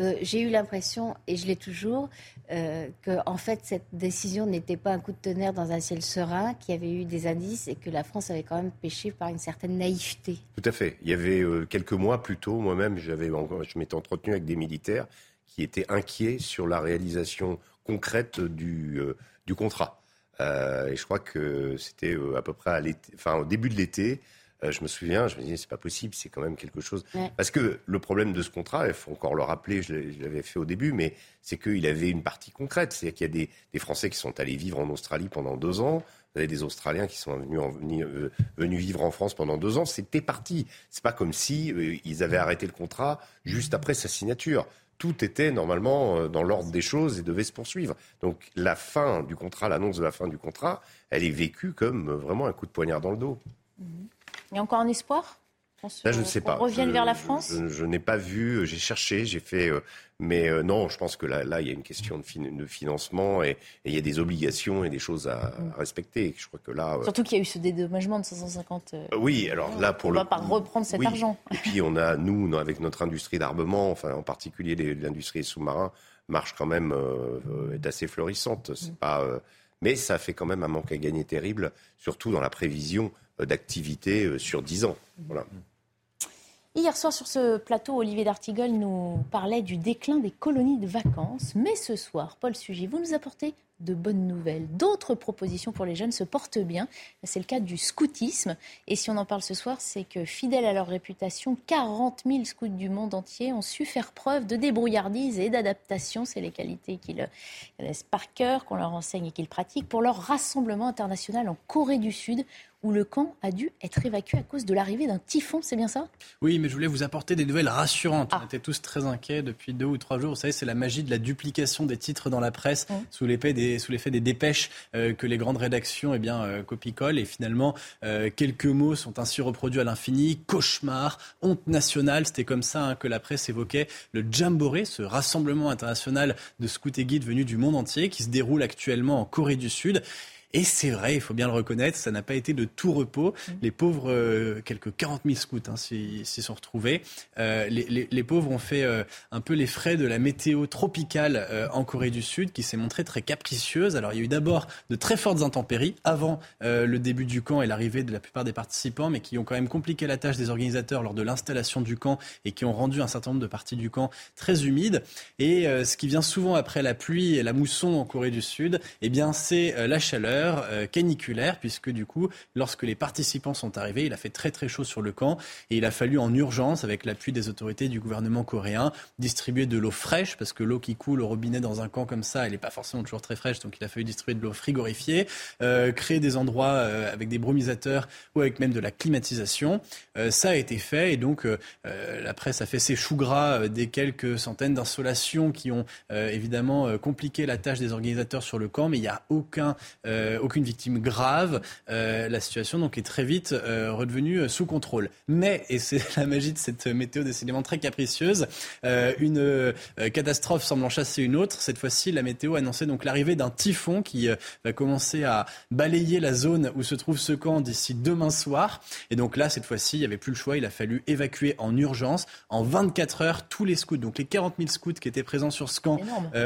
Euh, j'ai eu l'impression, et je l'ai toujours, que en fait cette décision n'était pas un coup de tonnerre dans un ciel serein, qu'il y avait eu des indices et que la France avait quand même péché par une certaine naïveté. Tout à fait. Il y avait quelques mois plus tôt, moi-même, j'avais, je m'étais entretenu avec des militaires qui étaient inquiets sur la réalisation concrète du, du contrat. Euh, et je crois que c'était euh, à peu près à enfin, au début de l'été. Euh, je me souviens, je me disais, c'est pas possible, c'est quand même quelque chose. Parce que le problème de ce contrat, il faut encore le rappeler, je l'avais fait au début, mais c'est qu'il avait une partie concrète. C'est-à-dire qu'il y a des, des, Français qui sont allés vivre en Australie pendant deux ans. Vous avez des Australiens qui sont venus, venus, vivre en France pendant deux ans. C'était parti. C'est pas comme si ils avaient arrêté le contrat juste après sa signature tout était normalement euh, dans l'ordre des choses et devait se poursuivre. Donc la fin du contrat, l'annonce de la fin du contrat, elle est vécue comme euh, vraiment un coup de poignard dans le dos. Il y a encore un espoir? Là, je ne sais pas. Revienne vers la France Je, n'ai pas vu, j'ai cherché, j'ai fait. Euh, mais euh, non, je pense que là, là, il y a une question de, financement et, il y a des obligations et des choses à, mm. respecter. Je crois que là. Euh, Surtout qu'il y a eu ce dédommagement de 550. oui, alors là, pour on le. On va pas reprendre cet argent. Et puis, on a, nous, avec notre industrie d'armement, enfin, en particulier l'industrie sous-marin, marche quand même, est assez florissante. C'est mm. pas. mais ça fait quand même un manque à gagner terrible, surtout dans la prévision d'activité sur 10 ans. Voilà. Hier soir sur ce plateau, Olivier D'Artigol nous parlait du déclin des colonies de vacances. Mais ce soir, Paul Sugy, vous nous apportez de bonnes nouvelles. D'autres propositions pour les jeunes se portent bien. C'est le cas du scoutisme. Et si on en parle ce soir, c'est que fidèles à leur réputation, 40 000 scouts du monde entier ont su faire preuve de débrouillardise et d'adaptation. C'est les qualités qu'ils connaissent par cœur, qu'on leur enseigne et qu'ils pratiquent pour leur rassemblement international en Corée du Sud où le camp a dû être évacué à cause de l'arrivée d'un typhon, c'est bien ça? Oui, mais je voulais vous apporter des nouvelles rassurantes. On ah. était tous très inquiets depuis deux ou trois jours. Vous savez, c'est la magie de la duplication des titres dans la presse mmh. sous l'effet des, sous l'effet des dépêches euh, que les grandes rédactions eh bien, euh, copie-collent. Et finalement, euh, quelques mots sont ainsi reproduits à l'infini. Cauchemar, honte nationale, c'était comme ça hein, que la presse évoquait le Jamboree, ce rassemblement international de scouts et guides venus du monde entier qui se déroule actuellement en Corée du Sud. Et c'est vrai, il faut bien le reconnaître, ça n'a pas été de tout repos. Mmh. Les pauvres, euh, quelques 40 000 scouts hein, s'y sont retrouvés. Euh, les, les, les, pauvres ont fait euh, un peu les frais de la météo tropicale en Corée du Sud, qui s'est montrée très capricieuse. Alors il y a eu d'abord de très fortes intempéries avant le début du camp et l'arrivée de la plupart des participants, mais qui ont quand même compliqué la tâche des organisateurs lors de l'installation du camp et qui ont rendu un certain nombre de parties du camp très humides. Et ce qui vient souvent après la pluie et la mousson en Corée du Sud, eh bien c'est la chaleur euh, caniculaire, puisque du coup, lorsque les participants sont arrivés, il a fait très très chaud sur le camp et il a fallu en urgence, avec l'appui des autorités du gouvernement coréen, distribuer de l'eau fraîche, parce que l'eau qui coule au robinet dans un camp comme ça, elle n'est pas forcément toujours très fraîche, donc il a fallu distribuer de l'eau frigorifiée, euh, créer des endroits euh, avec des brumisateurs ou avec même de la climatisation. ça a été fait et donc la presse a fait ses choux gras des quelques centaines d'installations qui ont évidemment compliqué la tâche des organisateurs sur le camp, mais il n'y a aucun euh, aucune victime grave. Euh, la situation donc est très vite euh, redevenue sous contrôle. Mais, et c'est la magie de cette météo décidément très capricieuse, une catastrophe semble en chasser une autre. Cette fois-ci, la météo annonçait donc l'arrivée d'un typhon qui va commencer à balayer la zone où se trouve ce camp d'ici demain soir. Et donc là, cette fois-ci, il n'y avait plus le choix. Il a fallu évacuer en urgence, en 24 heures, tous les scouts. Donc les 40 000 scouts qui étaient présents sur ce camp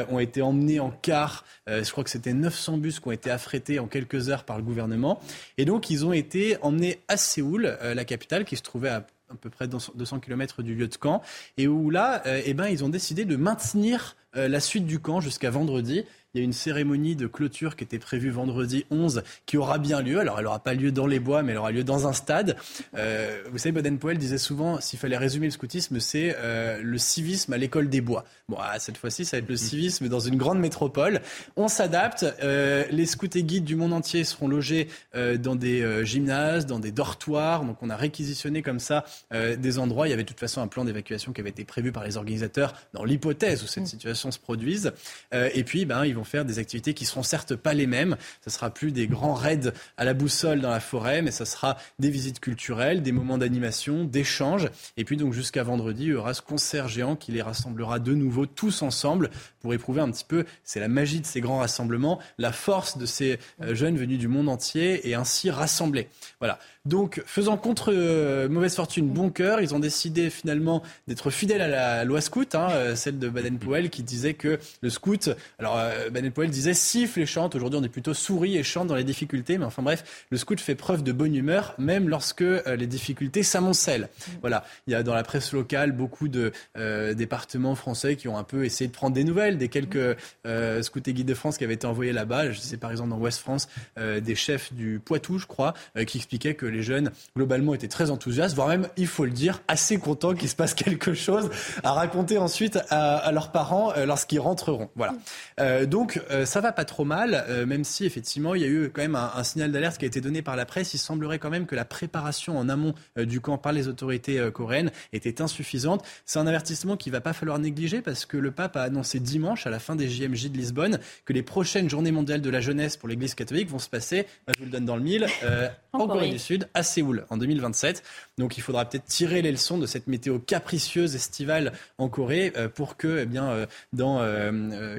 ont été emmenés en car. je crois que c'était 900 bus qui ont été affrétés en quelques heures par le gouvernement. Et donc, ils ont été emmenés à Séoul, euh, la capitale, qui se trouvait à à peu près 200 km du lieu de camp, et où là, euh, eh ben, ils ont décidé de maintenir euh, la suite du camp jusqu'à vendredi. Il y a une cérémonie de clôture qui était prévue vendredi 11 qui aura bien lieu. Alors, elle n'aura pas lieu dans les bois, mais elle aura lieu dans un stade. Euh, vous savez, Baden-Powell disait souvent, s'il fallait résumer le scoutisme, c'est euh, le civisme à l'école des bois. Bon, ah, cette fois-ci, ça va être le civisme dans une grande métropole. On s'adapte. Euh, les scouts et guides du monde entier seront logés dans des gymnases, dans des dortoirs. Donc, on a réquisitionné comme ça des endroits. Il y avait de toute façon un plan d'évacuation qui avait été prévu par les organisateurs dans l'hypothèse où cette situation se produise. et puis, ben, ils vont faire des activités qui seront certes pas les mêmes. Ce sera plus des grands raids à la boussole dans la forêt, mais ça sera des visites culturelles, des moments d'animation, d'échange. Et puis donc jusqu'à vendredi, il y aura ce concert géant qui les rassemblera de nouveau tous ensemble pour éprouver un petit peu, c'est la magie de ces grands rassemblements, la force de ces euh, jeunes venus du monde entier et ainsi rassemblés. Voilà. Donc, faisant contre euh, mauvaise fortune bon cœur, ils ont décidé finalement d'être fidèles à la loi scout, hein, euh, celle de Baden-Powell, qui disait que le scout, alors Baden-Powell disait siffle et chante. Aujourd'hui, on est plutôt sourit et chante dans les difficultés, mais enfin bref, le scout fait preuve de bonne humeur, même lorsque les difficultés s'amoncellent. Voilà. Il y a dans la presse locale beaucoup de départements français qui ont un peu essayé de prendre des nouvelles des quelques euh, scouts et guides de France qui avaient été envoyés là-bas. Je sais par exemple dans Ouest France euh, des chefs du Poitou, je crois, euh, qui expliquaient que les jeunes globalement étaient très enthousiastes, voire même, il faut le dire, assez contents qu'il se passe quelque chose à raconter ensuite à, leurs parents lorsqu'ils rentreront. Voilà. donc ça va pas trop mal, même si effectivement il y a eu quand même un, signal d'alerte qui a été donné par la presse. Il semblerait quand même que la préparation en amont du camp par les autorités coréennes était insuffisante. C'est un avertissement qu'il va pas falloir négliger parce que le pape a annoncé dimanche à la fin des JMJ de Lisbonne, que les prochaines journées mondiales de la jeunesse pour l'Église catholique vont se passer, je vous le donne dans le mille, euh. Du Sud, à Séoul, en 2027. Donc il faudra peut-être tirer les leçons de cette météo capricieuse estivale en Corée euh, pour que, eh bien, euh, dans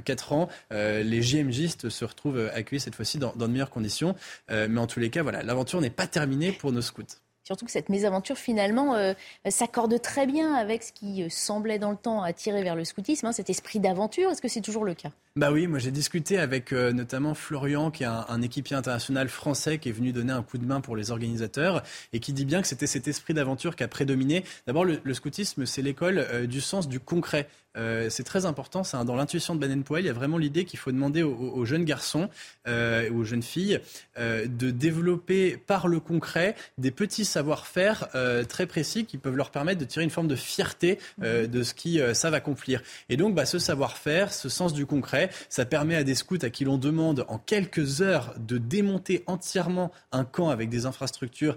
quatre ans, les JMJistes se retrouvent accueillis cette fois-ci dans, dans, de meilleures conditions. mais en tous les cas, voilà, l'aventure n'est pas terminée pour nos scouts. Surtout que cette mésaventure, finalement, euh, s'accorde très bien avec ce qui semblait dans le temps attirer vers le scoutisme, hein, cet esprit d'aventure. Est-ce que c'est toujours le cas? Bah oui, moi j'ai discuté avec notamment Florian, qui est un, équipier international français, qui est venu donner un coup de main pour les organisateurs et qui dit bien que c'était cet esprit d'aventure qui a prédominé. D'abord, le scoutisme, c'est l'école du sens du concret. Euh, c'est très important. C'est dans l'intuition de Baden-Powell, il y a vraiment l'idée qu'il faut demander aux, jeunes garçons euh, aux jeunes filles euh, de développer par le concret des petits savoir-faire euh, très précis qui peuvent leur permettre de tirer une forme de fierté mhm. de ce qu'ils savent accomplir. Et donc, bah, ce savoir-faire, ce sens du concret, ça permet à des scouts à qui l'on demande en quelques heures de démonter entièrement un camp avec des infrastructures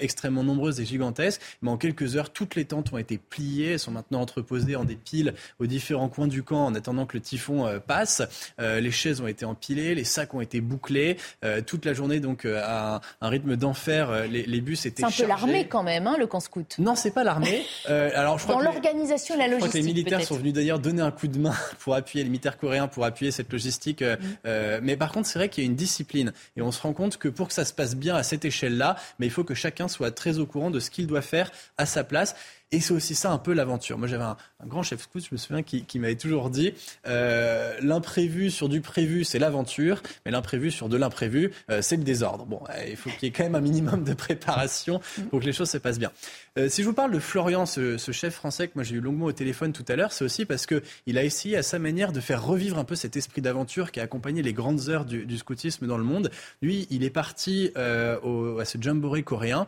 extrêmement nombreuses et gigantesques. Mais en quelques heures, toutes les tentes ont été pliées, elles sont maintenant entreposées en des piles aux différents coins du camp en attendant que le typhon euh, passe. Euh, les chaises ont été empilées, les sacs ont été bouclés. Euh, toute la journée, donc, à un rythme d'enfer, les, bus étaient chargés. C'est un peu l'armée quand même, hein, le camp scout. Non, c'est pas l'armée. alors, je crois Dans l'organisation et la logistique. Je crois que les militaires sont venus d'ailleurs donner un coup de main pour appuyer les militaires coréens, pour appuyer cette logistique. Mm. mais par contre, c'est vrai qu'il y a une discipline. Et on se rend compte que pour que ça se passe bien à cette échelle-là, mais il faut que chacun soit très au courant de ce qu'il doit faire à sa place. Et c'est aussi ça un peu l'aventure. Moi, j'avais un, grand chef scout, je me souviens, qui, m'avait toujours dit euh, l'imprévu sur du prévu, c'est l'aventure, mais l'imprévu sur de l'imprévu, euh, c'est le désordre. Bon, euh, il faut qu'il y ait quand même un minimum de préparation pour que les choses se passent bien. si je vous parle de Florian, ce, chef français que moi j'ai eu longuement au téléphone tout à l'heure, c'est aussi parce qu'il a essayé à sa manière de faire revivre un peu cet esprit d'aventure qui a accompagné les grandes heures du, scoutisme dans le monde. Lui, il est parti à ce jamboree coréen.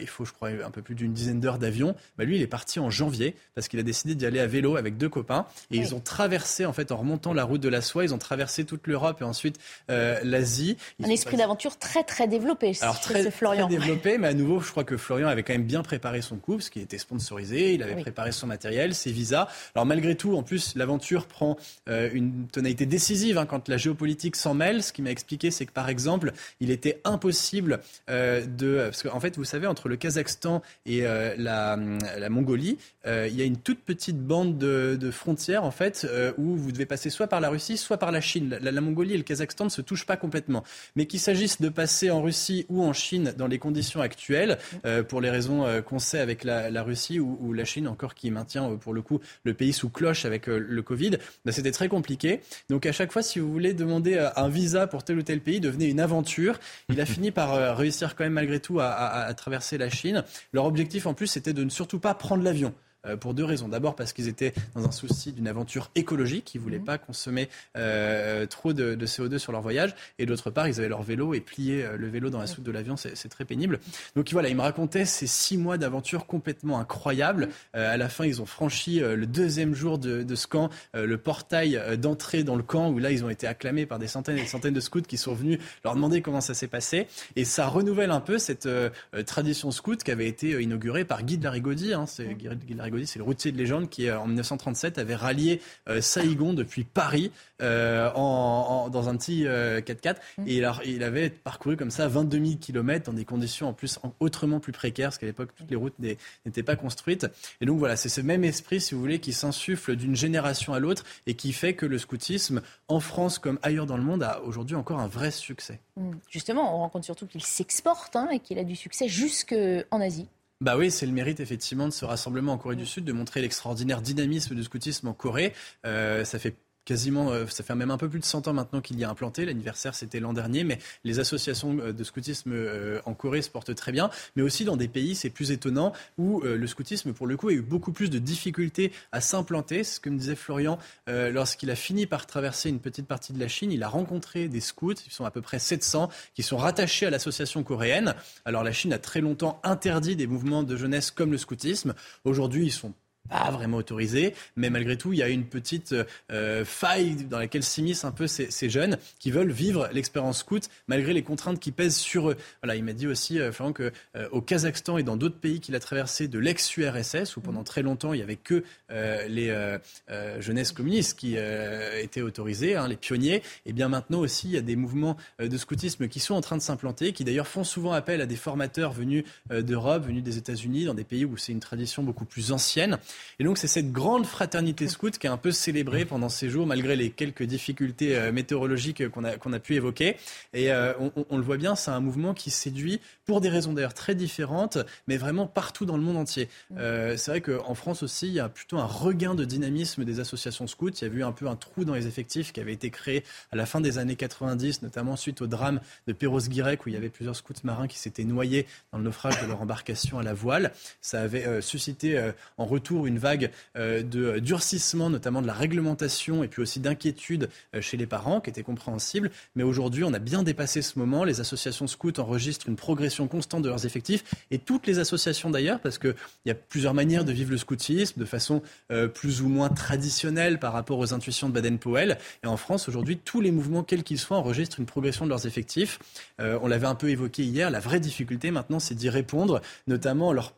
il faut, je crois, un peu plus d'une dizaine d'heures d'avion. Bah, lui, il est parti en janvier parce qu'il a décidé d'y aller à vélo avec deux copains et ils ont traversé en fait en remontant la route de la soie, ils ont traversé toute l'Europe et ensuite euh, l'Asie. Un esprit d'aventure très très développé. Alors très, Florian. très développé, mais à nouveau, je crois que Florian avait quand même bien préparé son coup parce qu'il était sponsorisé, il avait préparé son matériel, ses visas. Alors malgré tout, en plus, l'aventure prend euh, une tonalité décisive hein, quand la géopolitique s'en mêle. Ce qui m'a expliqué, c'est que par exemple, il était impossible euh, de parce qu'en fait, vous savez, entre le Kazakhstan et la, la Mongolie, euh, il y a une toute petite bande de, frontières en fait euh, où vous devez passer soit par la Russie, soit par la Chine. La, Mongolie et le Kazakhstan ne se touchent pas complètement. Mais qu'il s'agisse de passer en Russie ou en Chine dans les conditions actuelles, euh, pour les raisons qu'on sait avec la, Russie ou, la Chine encore qui maintient pour le coup le pays sous cloche avec le Covid, bah, c'était très compliqué. Donc à chaque fois, si vous voulez demander un visa pour tel ou tel pays, devenait une aventure. Il a fini par réussir quand même malgré tout à, à traverser la Chine. Leur objectif en plus, c'était de ne surtout pas prendre l'avion. Euh, pour deux raisons. D'abord parce qu'ils étaient dans un souci d'une aventure écologique, ils ne voulaient mhm. pas consommer euh, trop de, CO2 sur leur voyage, et d'autre part, ils avaient leur vélo et plier euh, le vélo dans la soute de l'avion, c'est très pénible. Donc voilà, ils me racontaient ces six mois d'aventure complètement incroyables. à la fin, ils ont franchi le deuxième jour de, de ce camp, le portail d'entrée dans le camp, où là, ils ont été acclamés par des centaines et des centaines de scouts qui sont venus leur demander comment ça s'est passé. Et ça renouvelle un peu cette tradition scout qui avait été inaugurée par Guy de la Rigaudy. Hein, c'est Guy de c'est le routier de légende qui, euh, en 1937, avait rallié euh, Saïgon depuis Paris euh, dans un petit 4x4. Mmh. Et il, avait parcouru comme ça 22 000 km dans des conditions en plus autrement plus précaires, parce qu'à l'époque, toutes les routes n'étaient pas construites. Et donc voilà, c'est ce même esprit, si vous voulez, qui s'insuffle d'une génération à l'autre et qui fait que le scoutisme, en France comme ailleurs dans le monde, a aujourd'hui encore un vrai succès. Mmh. Justement, on rencontre surtout qu'il s'exporte hein, et qu'il a du succès jusqu'en Asie. Bah oui, c'est le mérite effectivement de ce rassemblement en Corée du Sud, de montrer l'extraordinaire dynamisme du scoutisme en Corée. Euh, ça fait quasiment, euh, ça fait même un peu plus de 100 ans maintenant qu'il y a implanté. L'anniversaire, c'était l'an dernier, mais les associations euh, de scoutisme euh, en Corée se portent très bien, mais aussi dans des pays, c'est plus étonnant, où le scoutisme, pour le coup, a eu beaucoup plus de difficultés à s'implanter. C'est ce que me disait Florian lorsqu'il a fini par traverser une petite partie de la Chine. Il a rencontré des scouts, ils sont à peu près 700, qui sont rattachés à l'association coréenne. Alors la Chine a très longtemps interdit des mouvements de jeunesse comme le scoutisme. Aujourd'hui, ils sont pas vraiment autorisé, mais malgré tout, il y a une petite euh, faille dans laquelle s'immiscent un peu ces, ces, jeunes qui veulent vivre l'expérience scout malgré les contraintes qui pèsent sur eux. Voilà, il m'a dit aussi, euh, Florent, que euh, au Kazakhstan et dans d'autres pays qu'il a traversé de l'ex-URSS, où pendant très longtemps il y avait que euh, les jeunesses communistes qui étaient autorisées, hein, les pionniers, et bien maintenant aussi il y a des mouvements de scoutisme qui sont en train de s'implanter, qui d'ailleurs font souvent appel à des formateurs venus d'Europe, venus des États-Unis, dans des pays où c'est une tradition beaucoup plus ancienne. Et donc c'est cette grande fraternité scout qui est un peu célébrée pendant ces jours, malgré les quelques difficultés euh, météorologiques qu'on a, pu évoquer. Et euh, on, le voit bien, c'est un mouvement qui séduit pour des raisons d'ailleurs très différentes, mais vraiment partout dans le monde entier. Euh, c'est vrai qu'en France aussi, il y a plutôt un regain de dynamisme des associations scouts. Il y a eu un peu un trou dans les effectifs qui avait été créé à la fin des années 90, notamment suite au drame de Perros-Guirec, où il y avait plusieurs scouts marins qui s'étaient noyés dans le naufrage de leur embarcation à la voile. Ça avait suscité en retour une vague de durcissement, notamment de la réglementation et puis aussi d'inquiétude chez les parents, qui était compréhensible. Mais aujourd'hui, on a bien dépassé ce moment. Les associations scouts enregistrent une progression constante de leurs effectifs et toutes les associations d'ailleurs, parce qu'il y a plusieurs manières de vivre le scoutisme de façon euh, plus ou moins traditionnelle par rapport aux intuitions de Baden-Powell. Et en France, aujourd'hui, tous les mouvements, quels qu'ils soient, enregistrent une progression de leurs effectifs. Euh, on l'avait un peu évoqué hier. La vraie difficulté maintenant, c'est d'y répondre, notamment en leur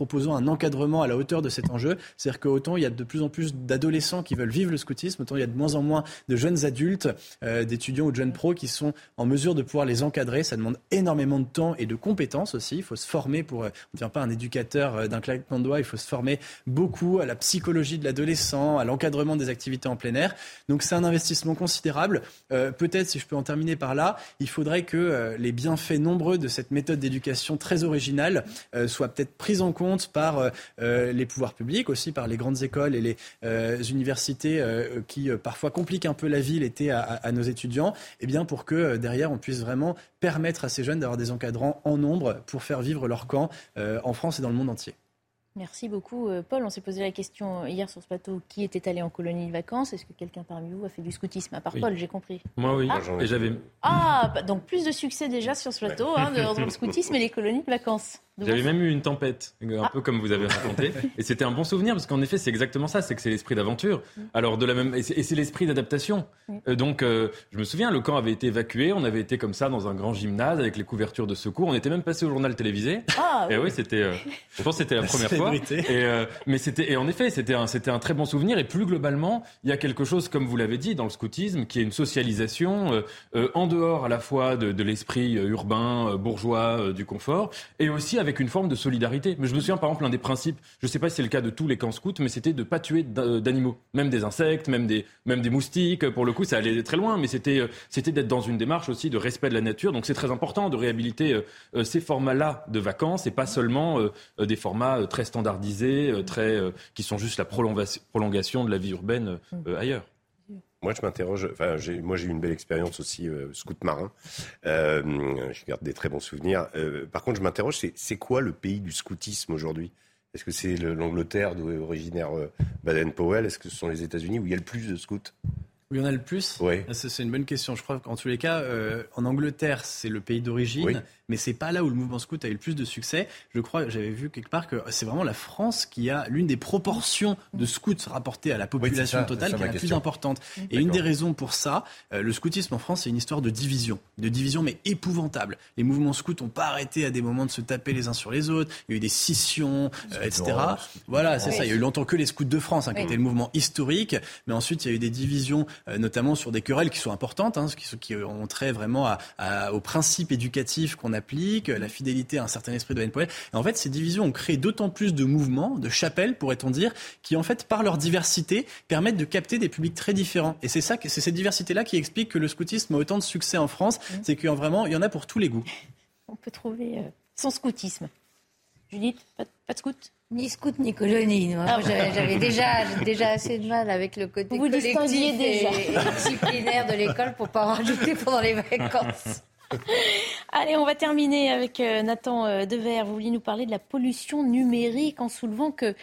proposons un encadrement à la hauteur de cet enjeu. C'est-à-dire qu'autant il y a de plus en plus d'adolescents qui veulent vivre le scoutisme, autant il y a de moins en moins de jeunes adultes, euh, d'étudiants ou de jeunes pros qui sont en mesure de pouvoir les encadrer. Ça demande énormément de temps et de compétences aussi. Il faut se former pour, euh, on ne devient pas un éducateur euh, d'un claquement de doigts, il faut se former beaucoup à la psychologie de l'adolescent, à l'encadrement des activités en plein air. Donc c'est un investissement considérable. Peut-être, si je peux en terminer par là, il faudrait que les bienfaits nombreux de cette méthode d'éducation très originale soient peut-être pris en compte par euh, euh, les pouvoirs publics, aussi par les grandes écoles et les euh, universités qui parfois compliquent un peu la vie l'été à, nos étudiants, et eh bien pour que derrière on puisse vraiment permettre à ces jeunes d'avoir des encadrants en nombre pour faire vivre leur camp en France et dans le monde entier. Merci beaucoup, Paul. On s'est posé la question hier sur ce plateau qui était allé en colonie de vacances? Est-ce que quelqu'un parmi vous a fait du scoutisme À part Paul, j'ai compris. Moi, oui. Ah, et j'avais. Ah, bah, donc plus de succès déjà sur ce plateau, hein, dans le scoutisme et les colonies de vacances. J'avais même eu une tempête, un ah. peu comme vous avez raconté. et c'était un bon souvenir, parce qu'en effet, c'est exactement ça c'est que c'est l'esprit d'aventure. Mm. Alors, de la même. Et c'est l'esprit d'adaptation. Euh, donc, euh, je me souviens, le camp avait été évacué. On avait été comme ça dans un grand gymnase avec les couvertures de secours. On était même passé au journal télévisé. Ah, et oui, c'était. je pense que c'était la première fois. Et, euh, mais c'était et en effet c'était un c'était un très bon souvenir et plus globalement il y a quelque chose comme vous l'avez dit dans le scoutisme qui est une socialisation euh, euh, en dehors à la fois de, de l'esprit urbain bourgeois du confort et aussi avec une forme de solidarité. Mais je me souviens par exemple un des principes, je sais pas si c'est le cas de tous les camps scouts, mais c'était de pas tuer d'animaux, même des insectes, même des même des moustiques. Pour le coup ça allait très loin, mais c'était c'était d'être dans une démarche aussi de respect de la nature. Donc c'est très important de réhabiliter ces formats-là de vacances et pas seulement des formats très standardisés euh, très, euh, qui sont juste la prolongation de la vie urbaine euh, ailleurs. Moi, je m'interroge. Enfin, moi, j'ai eu une belle expérience aussi scout marin. je garde des très bons souvenirs. par contre, je m'interroge. C'est quoi le pays du scoutisme aujourd'hui? Est-ce que c'est l'Angleterre d'où est originaire Baden-Powell? Est-ce que ce sont les États-Unis où il y a le plus de scouts? Où il y en a le plus? Oui. C'est une bonne question. Je crois qu'en tous les cas, en Angleterre, c'est le pays d'origine mais c'est pas là où le mouvement scout a eu le plus de succès. Je crois, j'avais vu quelque part que c'est vraiment la France qui a l'une des proportions de scouts rapportées à la population totale qui est la plus importante. Et une des raisons pour ça, euh, le scoutisme en France, c'est une histoire de division, de division mais épouvantable. Les mouvements scouts n'ont pas arrêté à des moments de se taper les uns sur les autres. Il y a eu des scissions, euh, etc. Voilà, c'est ça. Il y a eu longtemps que les scouts de France, hein, qui étaient le mouvement historique, mais ensuite il y a eu des divisions, euh, notamment sur des querelles qui sont importantes, hein, qui, qui ont trait vraiment à, à, aux principes éducatifs qu'on a applique, la fidélité à un certain esprit de Baden-Powell. Et en fait, ces divisions ont créé d'autant plus de mouvements, de chapelles, pourrait-on dire, qui en fait, par leur diversité, permettent de capter des publics très différents. Et c'est ça, c'est cette diversité-là qui explique que le scoutisme a autant de succès en France. Mmh. C'est qu'il vraiment, il y en a pour tous les goûts. On peut trouver euh, son scoutisme. Judith, pas, de scout? Ni scout ni colonie. Ah j'avais déjà, déjà assez de mal avec le côté Vous collectif déjà. et disciplinaire de l'école pour pas en rajouter pendant les vacances. Allez, on va terminer avec euh, Nathan euh, Dever. Vous vouliez nous parler de la pollution numérique en soulevant que,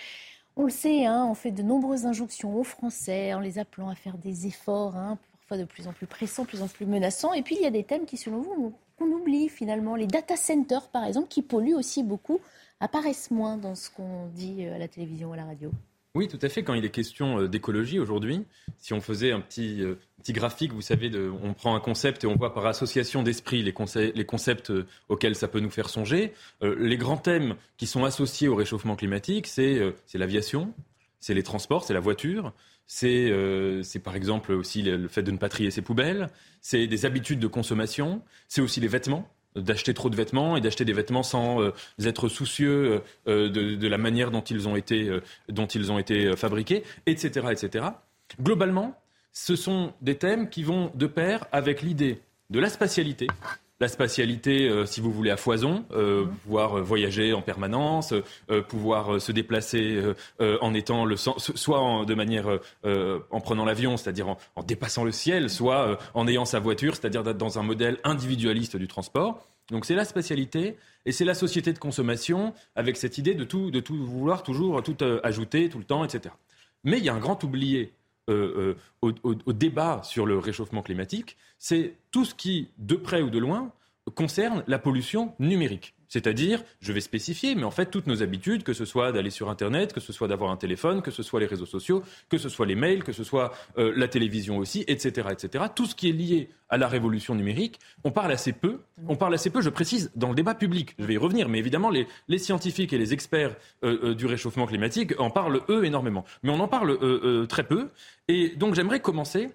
on le sait, hein, on fait de nombreuses injonctions aux Français en les appelant à faire des efforts, hein, parfois de plus en plus pressants, de plus en plus menaçants. Et puis, il y a des thèmes qui, selon vous, qu'on oublie finalement. Les data centers, par exemple, qui polluent aussi beaucoup, apparaissent moins dans ce qu'on dit euh, à la télévision ou à la radio. Oui, tout à fait. Quand il est question euh, d'écologie aujourd'hui, si on faisait un petit, euh, petit graphique, vous savez, on prend un concept et on voit par association d'esprit les, les, concepts euh, auxquels ça peut nous faire songer. les grands thèmes qui sont associés au réchauffement climatique, c'est l'aviation, c'est les transports, c'est la voiture, c'est par exemple aussi le, fait de ne pas trier ses poubelles, c'est des habitudes de consommation, c'est aussi les vêtements. D'acheter trop de vêtements et d'acheter des vêtements sans être soucieux de, de, la manière dont ils ont été, dont ils ont été fabriqués, etc., etc. Globalement, ce sont des thèmes qui vont de pair avec l'idée de la spatialité, la spatialité, euh, si vous voulez, à foison, euh, mhm. pouvoir euh, voyager en permanence, pouvoir se déplacer en étant le soit de manière en prenant l'avion, c'est-à-dire en, dépassant le ciel, soit en ayant sa voiture, c'est-à-dire dans un modèle individualiste du transport. Donc c'est la spatialité et c'est la société de consommation avec cette idée de tout, de tout vouloir toujours tout ajouter tout le temps, etc. Mais il y a un grand oublié au, au, débat sur le réchauffement climatique, c'est tout ce qui, de près ou de loin, concerne la pollution numérique. C'est-à-dire, je vais spécifier, mais en fait, toutes nos habitudes, que ce soit d'aller sur Internet, que ce soit d'avoir un téléphone, que ce soit les réseaux sociaux, que ce soit les mails, que ce soit euh, la télévision aussi, etc., etc. Tout ce qui est lié à la révolution numérique, on parle assez peu. On parle assez peu, je précise, dans le débat public. Je vais y revenir, mais évidemment, les, scientifiques et les experts euh, euh, du réchauffement climatique en parlent, eux, énormément. Mais on en parle très peu. Et donc, j'aimerais commencer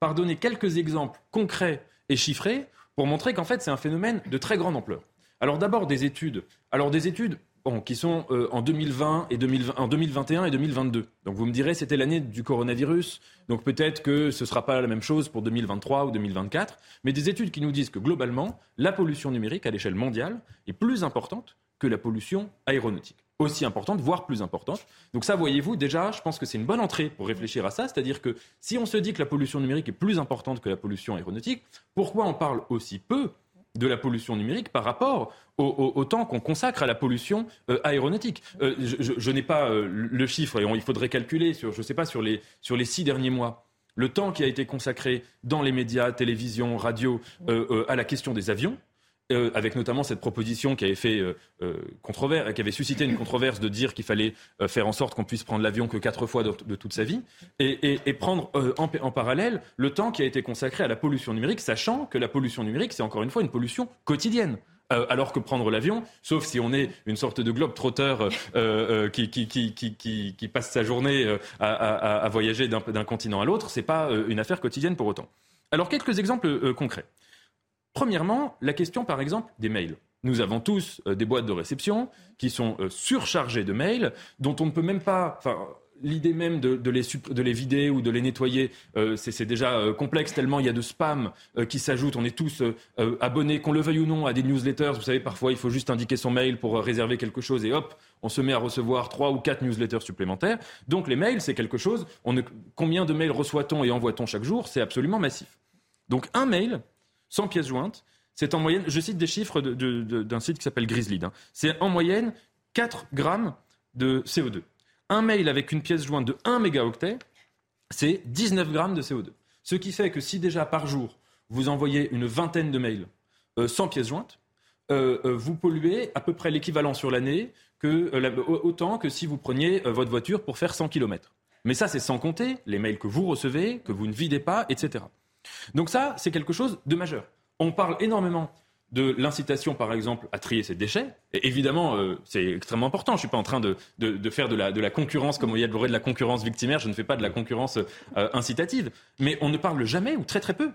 par donner quelques exemples concrets et chiffrés pour montrer qu'en fait, c'est un phénomène de très grande ampleur. Alors d'abord des études. Alors des études qui sont euh, en 2020 et en 2021 et 2022. Donc vous me direz, c'était l'année du coronavirus, donc peut-être que ce ne sera pas la même chose pour 2023 ou 2024, mais des études qui nous disent que globalement, la pollution numérique à l'échelle mondiale est plus importante que la pollution aéronautique aussi importante, voire plus importante. Donc ça, voyez-vous, déjà, je pense que c'est une bonne entrée pour réfléchir à ça. C'est-à-dire que si on se dit que la pollution numérique est plus importante que la pollution aéronautique, pourquoi on parle aussi peu de la pollution numérique par rapport au, temps qu'on consacre à la pollution euh, aéronautique? Euh, je, n'ai pas euh, le chiffre, et il faudrait calculer, sur, je ne sais pas, sur les, sur les six derniers mois, le temps qui a été consacré dans les médias, télévision, radio, à la question des avions. Euh, avec notamment cette proposition qui avait fait euh, euh qui avait suscité une controverse de dire qu'il fallait faire en sorte qu'on puisse prendre l'avion que quatre fois de, toute sa vie, et, prendre en, parallèle le temps qui a été consacré à la pollution numérique, sachant que la pollution numérique, c'est encore une fois une pollution quotidienne. alors que prendre l'avion, sauf si on est une sorte de globe trotteur qui, passe sa journée à, à, à voyager d'un continent à l'autre, c'est pas une affaire quotidienne pour autant. Alors quelques exemples concrets. Premièrement, la question, par exemple, des mails. Nous avons tous euh, des boîtes de réception qui sont euh, surchargées de mails, dont on ne peut même pas. L'idée même de, les, de, les, vider ou de les nettoyer, euh, c'est déjà complexe tellement il y a de spam qui s'ajoute. On est tous abonnés, qu'on le veuille ou non, à des newsletters. Vous savez, parfois, il faut juste indiquer son mail pour réserver quelque chose et hop, on se met à recevoir trois ou quatre newsletters supplémentaires. Donc les mails, c'est quelque chose. combien de mails reçoit-on et envoie-t-on chaque jour? C'est absolument massif. Donc un mail, sans pièce jointe. C'est en moyenne, je cite des chiffres d'un site qui s'appelle Grizzly, hein. c'est en moyenne 4 grammes de CO2. Un mail avec une pièce jointe de 1 mégaoctet, c'est 19 grammes de CO2. Ce qui fait que si déjà par jour, vous envoyez une vingtaine de mails euh, sans pièce jointe, euh, euh, vous polluez à peu près l'équivalent sur l'année autant que si vous preniez votre voiture pour faire 100 km. Mais ça, c'est sans compter les mails que vous recevez, que vous ne videz pas, etc. Donc ça, c'est quelque chose de majeur. On parle énormément de l'incitation, par exemple, à trier ses déchets. Et évidemment, euh, c'est extrêmement important. Je ne suis pas en train de, faire de la, concurrence, comme il y a de la concurrence victimaire, je ne fais pas de la concurrence euh, incitative. Mais on ne parle jamais, ou très très peu,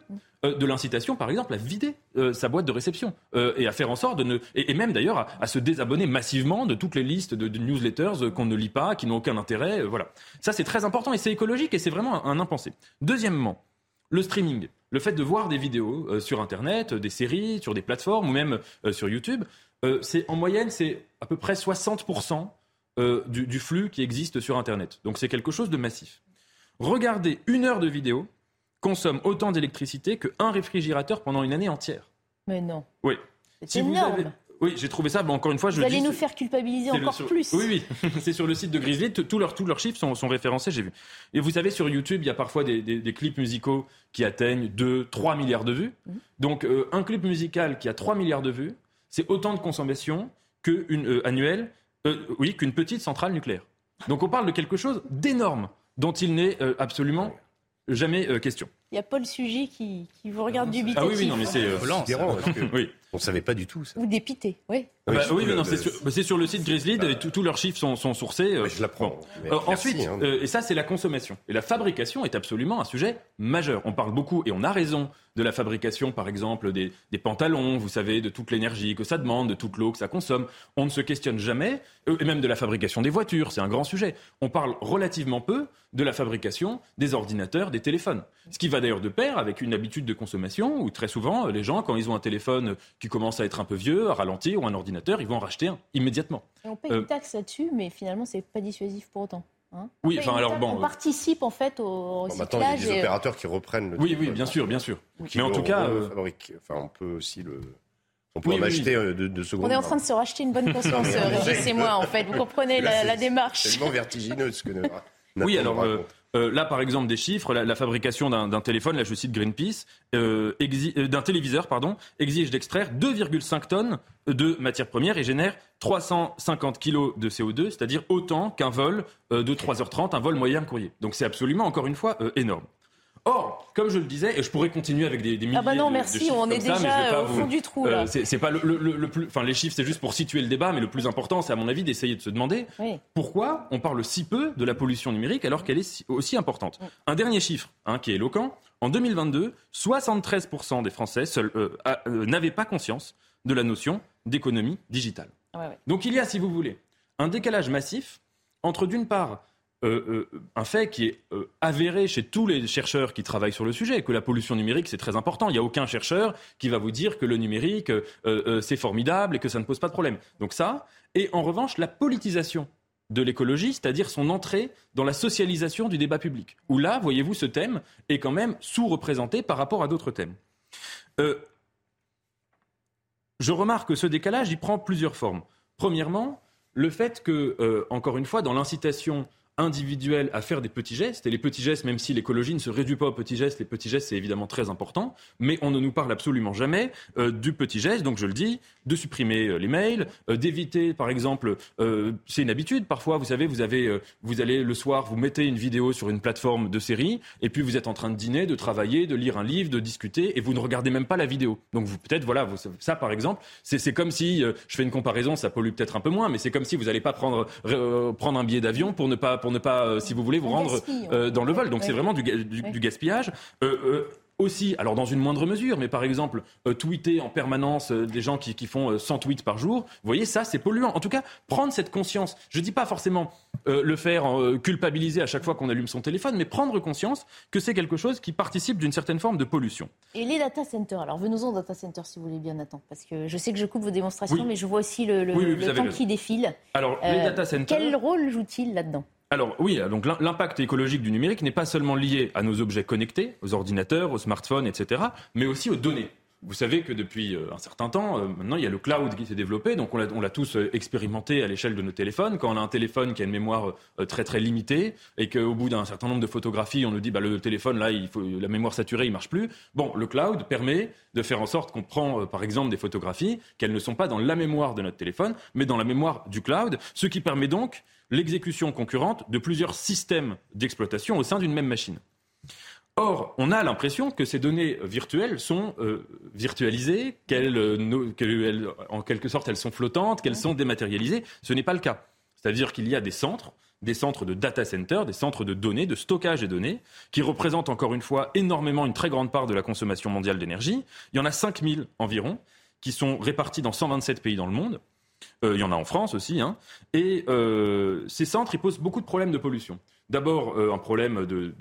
euh, de l'incitation, par exemple, à vider sa boîte de réception et à faire en sorte de ne... Et, même d'ailleurs à, se désabonner massivement de toutes les listes de, newsletters qu'on ne lit pas, qui n'ont aucun intérêt. voilà. Ça, c'est très important et c'est écologique et c'est vraiment un impensé. Deuxièmement, le streaming, le fait de voir des vidéos euh, sur Internet, des séries, sur des plateformes ou même euh, sur YouTube, euh, c'est en moyenne, c'est à peu près 60% du, flux qui existe sur Internet. Donc c'est quelque chose de massif. Regardez une heure de vidéo consomme autant d'électricité qu'un réfrigérateur pendant une année entière. Mais non. Oui. C'est énorme. Oui, j'ai trouvé ça. Bon, encore une fois, je Vous allez nous faire culpabiliser encore plus. Oui, oui. c'est sur le site de Grizzly. Tous leurs, tous leurs chiffres sont, référencés, j'ai vu. Et vous savez, sur YouTube, il y a parfois des, clips musicaux qui atteignent 2, 3 milliards de vues. Mhm. Donc, euh, un clip musical qui a 3 milliards de vues, c'est autant de consommation qu'une euh, annuelle, euh, oui, qu'une petite centrale nucléaire. Donc, on parle de quelque chose d'énorme dont il n'est absolument jamais question. Il y a Paul Sugy qui, qui vous regarde dubitatif. Ah oui, oui, non, mais c'est euh, oui. On ne savait pas du tout ça. Ou dépité, oui. bah oui, mais non, c'est sur, sur, le site Grizzly, bah, tous leurs chiffres sont, sont sourcés. je l'apprends. ensuite, hein. et ça, c'est la consommation. Et la fabrication est absolument un sujet majeur. On parle beaucoup, et on a raison, de la fabrication, par exemple, des, pantalons, vous savez, de toute l'énergie que ça demande, de toute l'eau que ça consomme. On ne se questionne jamais, euh, et même de la fabrication des voitures, c'est un grand sujet. On parle relativement peu de la fabrication des ordinateurs, des téléphones. Ce qui va d'ailleurs de pair avec une habitude de consommation où très souvent, les gens, quand ils ont un téléphone qui commence à être un peu vieux, à ralentir, ou un ordinateur, ils vont en racheter un immédiatement. on paye une euh, taxe là-dessus, mais finalement, c'est pas dissuasif pour autant. Hein oui, enfin alors bon. On participe en fait au recyclage. il y a des opérateurs qui reprennent. Le oui, oui, bien sûr, bien sûr. Mais en tout cas, euh, enfin, on peut aussi le. On peut en acheter euh, de, de secondes. On est en train de se racheter une bonne conscience, Régis et moi, en fait. Vous comprenez la, démarche. C'est tellement vertigineux ce que. oui, alors. Euh, là, par exemple, des chiffres, la, fabrication d'un téléphone, là je cite Greenpeace, euh, euh, d'un téléviseur, pardon, exige d'extraire 2,5 tonnes de matières premières et génère 350 kilos de CO2, c'est-à-dire autant qu'un vol de 3h30, un vol moyen courrier. Donc c'est absolument, encore une fois, énorme. Or, comme je le disais, et je pourrais continuer avec des, des milliers ah bah non, merci, on est déjà au fond du trou. Là. c'est pas le, le, plus, enfin les chiffres, c'est juste pour situer le débat, mais le plus important, c'est à mon avis d'essayer de se demander pourquoi on parle si peu de la pollution numérique alors qu'elle est aussi importante. Un dernier chiffre, hein, qui est éloquent. En 2022, 73% des Français euh, euh, n'avaient pas conscience de la notion d'économie digitale. Donc il y a, si vous voulez, un décalage massif entre d'une part euh, euh, un fait qui est euh, avéré chez tous les chercheurs qui travaillent sur le sujet, que la pollution numérique, c'est très important. Il n'y a aucun chercheur qui va vous dire que le numérique, c'est formidable et que ça ne pose pas de problème. Donc ça, et en revanche, la politisation de l'écologie, c'est-à-dire son entrée dans la socialisation du débat public, où là, voyez-vous, ce thème est quand même sous-représenté par rapport à d'autres thèmes. je remarque que ce décalage, il prend plusieurs formes. Premièrement, le fait que, encore une fois, dans l'incitation individuel à faire des petits gestes. Et les petits gestes, même si l'écologie ne se réduit pas aux petits gestes, les petits gestes, c'est évidemment très important. Mais on ne nous parle absolument jamais euh, du petit geste. Donc, je le dis, de supprimer euh, les mails, euh, d'éviter, par exemple, c'est une habitude. Parfois, vous savez, vous avez, vous allez le soir, vous mettez une vidéo sur une plateforme de série, et puis vous êtes en train de dîner, de travailler, de lire un livre, de discuter, et vous ne regardez même pas la vidéo. Donc, peut-être, voilà, ça, par exemple, c'est comme si, je fais une comparaison, ça pollue peut-être un peu moins, mais c'est comme si vous n'allez pas prendre, prendre un billet d'avion pour ne pas pour ne pas, euh, si vous voulez, vous rendre euh, dans le vol. Donc c'est vraiment du, du gaspillage. Euh, aussi, alors dans une moindre mesure, mais par exemple, euh, tweeter en permanence euh, des gens qui, font 100 euh, tweets par jour, vous voyez, ça, c'est polluant. En tout cas, prendre cette conscience, je ne dis pas forcément le faire culpabiliser à chaque fois qu'on allume son téléphone, mais prendre conscience que c'est quelque chose qui participe d'une certaine forme de pollution. Et les data centers, alors venons-en aux data centers si vous voulez bien, Nathan, parce que je sais que je coupe vos démonstrations, mais je vois aussi le, temps qui défile. Alors, les data centers... Quel rôle joue-t-il là-dedans? Alors oui, donc l'impact écologique du numérique n'est pas seulement lié à nos objets connectés, aux ordinateurs, aux smartphones, etc., mais aussi aux données. Vous savez que depuis euh, un certain temps, euh, maintenant, il y a le cloud qui s'est développé, donc on l'a tous euh, expérimenté à l'échelle de nos téléphones. Quand on a un téléphone qui a une mémoire très très limitée et qu'au bout d'un certain nombre de photographies, on nous dit bah, le téléphone, là, il faut, la mémoire saturée, il marche plus. Bon, le cloud permet de faire en sorte qu'on prend, par exemple, des photographies, qu'elles ne sont pas dans la mémoire de notre téléphone, mais dans la mémoire du cloud, ce qui permet donc l'exécution concurrente de plusieurs systèmes d'exploitation au sein d'une même machine. Or, on a l'impression que ces données virtuelles sont euh, virtualisées, qu'elles, en quelque sorte, elles sont flottantes, qu'elles sont dématérialisées. Ce n'est pas le cas. C'est-à-dire qu'il y a des centres, des centres de data center, des centres de données, de stockage des données, qui représentent encore une fois énormément une très grande part de la consommation mondiale d'énergie. Il y en a 5000 environ, qui sont répartis dans 127 pays dans le monde. Euh, il y en a en France aussi. Hein. Et euh, ces centres, ils posent beaucoup de problèmes de pollution. D'abord, euh, un problème de,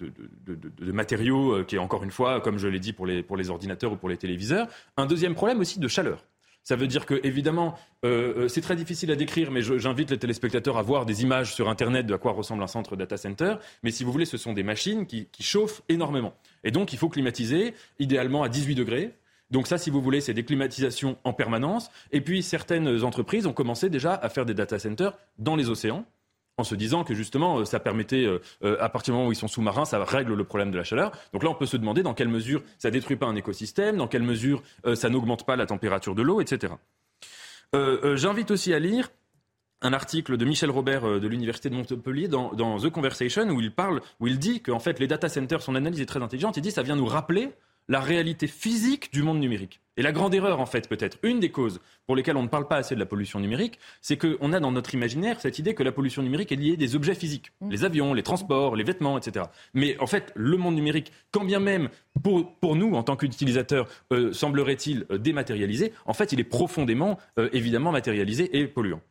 matériaux qui est encore une fois, comme je l'ai dit pour les, ordinateurs ou pour les téléviseurs. Un deuxième problème aussi de chaleur. Ça veut dire que, évidemment, c'est très difficile à décrire, mais j'invite les téléspectateurs à voir des images sur Internet de à quoi ressemble un centre data center. Mais si vous voulez, ce sont des machines qui, qui chauffent énormément. Et donc, il faut climatiser, idéalement à 18 degrés. Donc ça, si vous voulez, c'est des climatisations en permanence. Et puis certaines entreprises ont commencé déjà à faire des data centers dans les océans en se disant que justement euh, ça permettait, euh, euh, à partir du moment où ils sont sous-marins, ça règle le problème de la chaleur. Donc là, on peut se demander dans quelle mesure ça détruit pas un écosystème, dans quelle mesure ça n'augmente pas la température de l'eau, etc. J'invite aussi à lire un article de Michel Robert de l'Université de Montpellier dans, The Conversation où il parle, où il dit qu'en fait les data centers, son analyse est très intelligente, il dit que ça vient nous rappeler la réalité physique du monde numérique. Et la grande erreur, en fait, peut-être, une des causes pour lesquelles on ne parle pas assez de la pollution numérique, c'est qu'on a dans notre imaginaire cette idée que la pollution numérique est liée à des objets physiques, mm. les avions, les transports, les vêtements, etc. Mais en fait, le monde numérique, quand bien même pour, pour nous, en tant qu'utilisateurs, euh, semblerait-il euh, dématérialisé, en fait, il est profondément, euh, évidemment, matérialisé et polluant.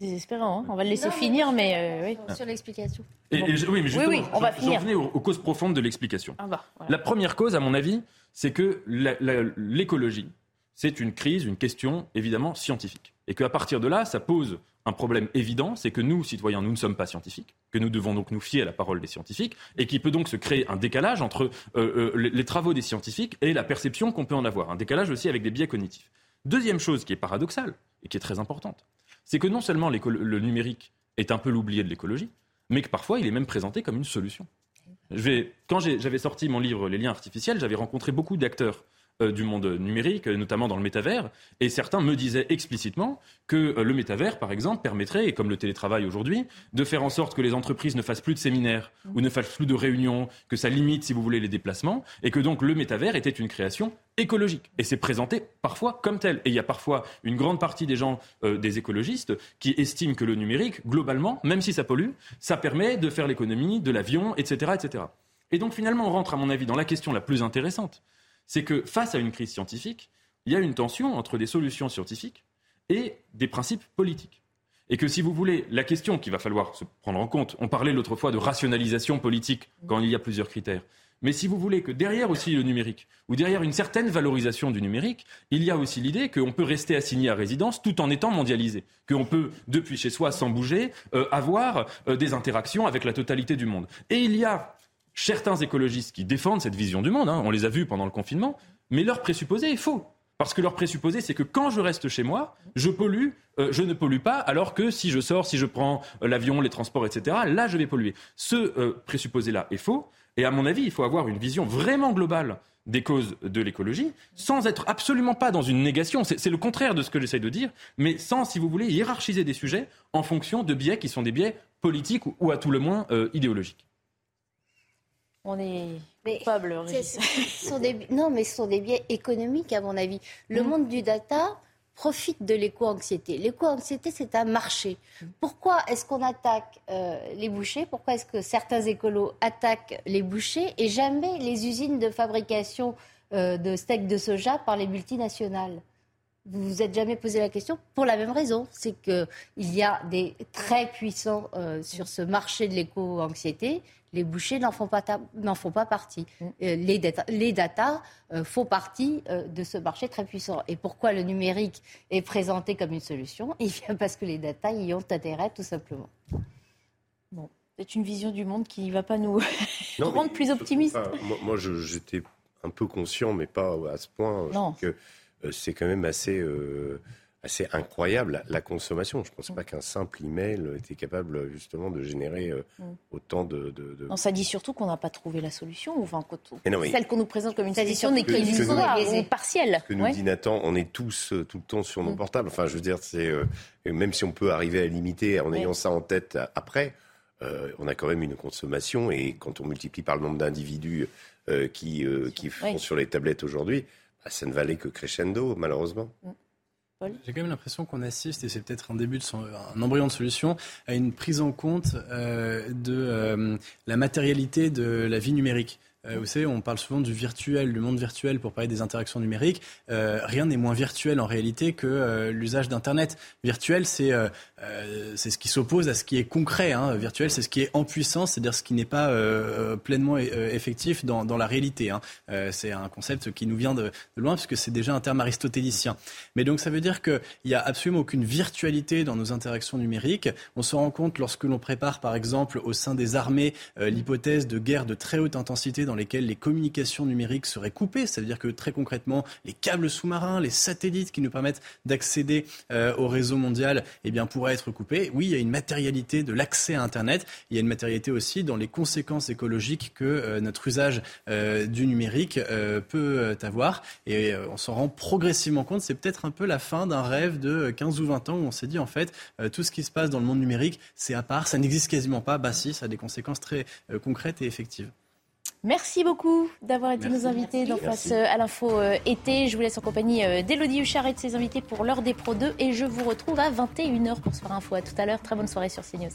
Désespérant, hein on va le laisser finir, mais oui. Sur l'explication. oui, mais justement, oui, on va finir. aux, aux, causes profondes de l'explication. Ah bah, la première cause, à mon avis, c'est que l'écologie, c'est une crise, une question évidemment scientifique. Et qu'à partir de là, ça pose un problème évident, c'est que nous, citoyens, nous ne sommes pas scientifiques, que nous devons donc nous fier à la parole des scientifiques, et qu'il peut donc se créer un décalage entre euh, euh, les travaux des scientifiques et la perception qu'on peut en avoir. Un décalage aussi avec des biais cognitifs. Deuxième chose qui est paradoxale et qui est très importante, c'est que non seulement le numérique est un peu l'oublié de l'écologie, mais que parfois il est même présenté comme une solution. Quand j'avais sorti mon livre Les liens artificiels, j'avais rencontré beaucoup d'acteurs du monde numérique, notamment dans le métavers, et certains me disaient explicitement que euh, le métavers, par exemple, permettrait, et comme le télétravail aujourd'hui, de faire en sorte que les entreprises ne fassent plus de séminaires ou ne fassent plus de réunions, que ça limite, si vous voulez, les déplacements, et que donc le métavers était une création écologique. Et c'est présenté parfois comme tel. Et il y a parfois une grande partie des gens, euh, des écologistes, qui estiment que le numérique, globalement, même si ça pollue, ça permet de faire l'économie de l'avion, etc., etc. Et donc finalement, on rentre, à mon avis, dans la question la plus intéressante c'est que face à une crise scientifique, il y a une tension entre des solutions scientifiques et des principes politiques. Et que si vous voulez, la question qu'il va falloir se prendre en compte, on parlait l'autre fois de rationalisation politique quand il y a plusieurs critères. Mais si vous voulez que derrière aussi le numérique, ou derrière une certaine valorisation du numérique, il y a aussi l'idée qu'on peut rester assigné à résidence tout en étant mondialisé, qu'on peut, depuis chez soi, sans bouger, euh, avoir euh, des interactions avec la totalité du monde. Et il y a certains écologistes qui défendent cette vision du monde, hein, on les a vus pendant le confinement, mais leur présupposé est faux. Parce que leur présupposé, c'est que quand je reste chez moi, je pollue, euh, je ne pollue pas, alors que si je sors, si je prends euh, l'avion, les transports, etc., là, je vais polluer. Ce euh, présupposé-là est faux. Et à mon avis, il faut avoir une vision vraiment globale des causes de l'écologie, sans être absolument pas dans une négation. C'est le contraire de ce que j'essaye de dire, mais sans, si vous voulez, hiérarchiser des sujets en fonction de biais qui sont des biais politiques ou, à tout le moins idéologiques. On est coupable, Non, mais ce sont des biais économiques, à mon avis. Le mm. monde du data profite de l'éco-anxiété. L'éco-anxiété, c'est un marché. Pourquoi est-ce qu'on attaque euh, les bouchers? Pourquoi est-ce que certains écolos attaquent les bouchers et jamais les usines de fabrication euh, de steaks de soja par les multinationales? Vous vous êtes jamais posé la question pour la même raison, c'est qu'il y a des très puissants euh, sur ce marché de l'éco-anxiété les bouchers n'en font, pas font pas partie. Mm. Euh, les, data, les data euh, font partie euh, de ce marché très puissant. Et pourquoi le numérique est présenté comme une solution? Il vient parce que les data y ont intérêt, tout simplement. Bon, c'est une vision du monde qui ne va pas nous rendre plus optimistes. moi, j'étais un peu conscient, mais pas à ce point. Non. que c'est quand même assez assez incroyable la, consommation. Je ne pense mm. pas qu'un simple email était capable justement de générer euh, mm. autant de, Non, ça dit surtout qu'on n'a pas trouvé la solution. Enfin, celle qu'on nous présente comme une solution n'est qu'illusoire ou partielle. Ce que nous dit Nathan, on est tous euh, tout le temps sur nos mm. portables. Enfin, je veux dire, c'est euh, même si on peut arriver à limiter en ayant ça en tête après. on a quand même une consommation et quand on multiplie par le nombre d'individus qui, qui font sur les tablettes aujourd'hui, bah, ça ne valait que crescendo, malheureusement. J'ai quand même l'impression qu'on assiste, et c'est peut-être un début de un embryon de solution, à une prise en compte euh, de euh, la matérialité de la vie numérique. Euh, vous savez, on parle souvent du virtuel, du monde virtuel pour parler des interactions numériques. Euh, rien n'est moins virtuel en réalité que euh, l'usage d'Internet. Virtuel, c'est c'est ce qui s'oppose à ce qui est concret. Hein. Virtuel, c'est ce qui est en puissance, c'est-à-dire ce qui n'est pas pleinement effectif dans, dans, la réalité. Hein. c'est un concept qui nous vient de, de loin puisque c'est déjà un terme aristotélicien. Mais donc ça veut dire qu'il n'y a absolument aucune virtualité dans nos interactions numériques. On se rend compte lorsque l'on prépare, par exemple, au sein des armées, l'hypothèse de guerre de très haute intensité dans lesquelles les communications numériques seraient coupées. Ça veut dire que très concrètement, les câbles sous-marins, les satellites qui nous permettent d'accéder euh, au réseau mondial, eh pourraient être coupés. Oui, il y a une matérialité de l'accès à Internet. Il y a une matérialité aussi dans les conséquences écologiques que euh, notre usage euh, du numérique peut avoir. Et on s'en rend progressivement compte. C'est peut-être un peu la fin d'un rêve de 15 ou 20 ans où on s'est dit, en fait, tout ce qui se passe dans le monde numérique, c'est à part, ça n'existe quasiment pas. Bah si, ça a des conséquences très concrètes et effectives. Merci beaucoup d'avoir été nos invités d'en face euh, à l'info euh, été. Je vous laisse en compagnie euh, d'Elodie Huchard et de ses invités pour l'heure des Pro 2 et je vous retrouve à 21h pour Soir Info. À tout à l'heure, très bonne soirée sur CNews.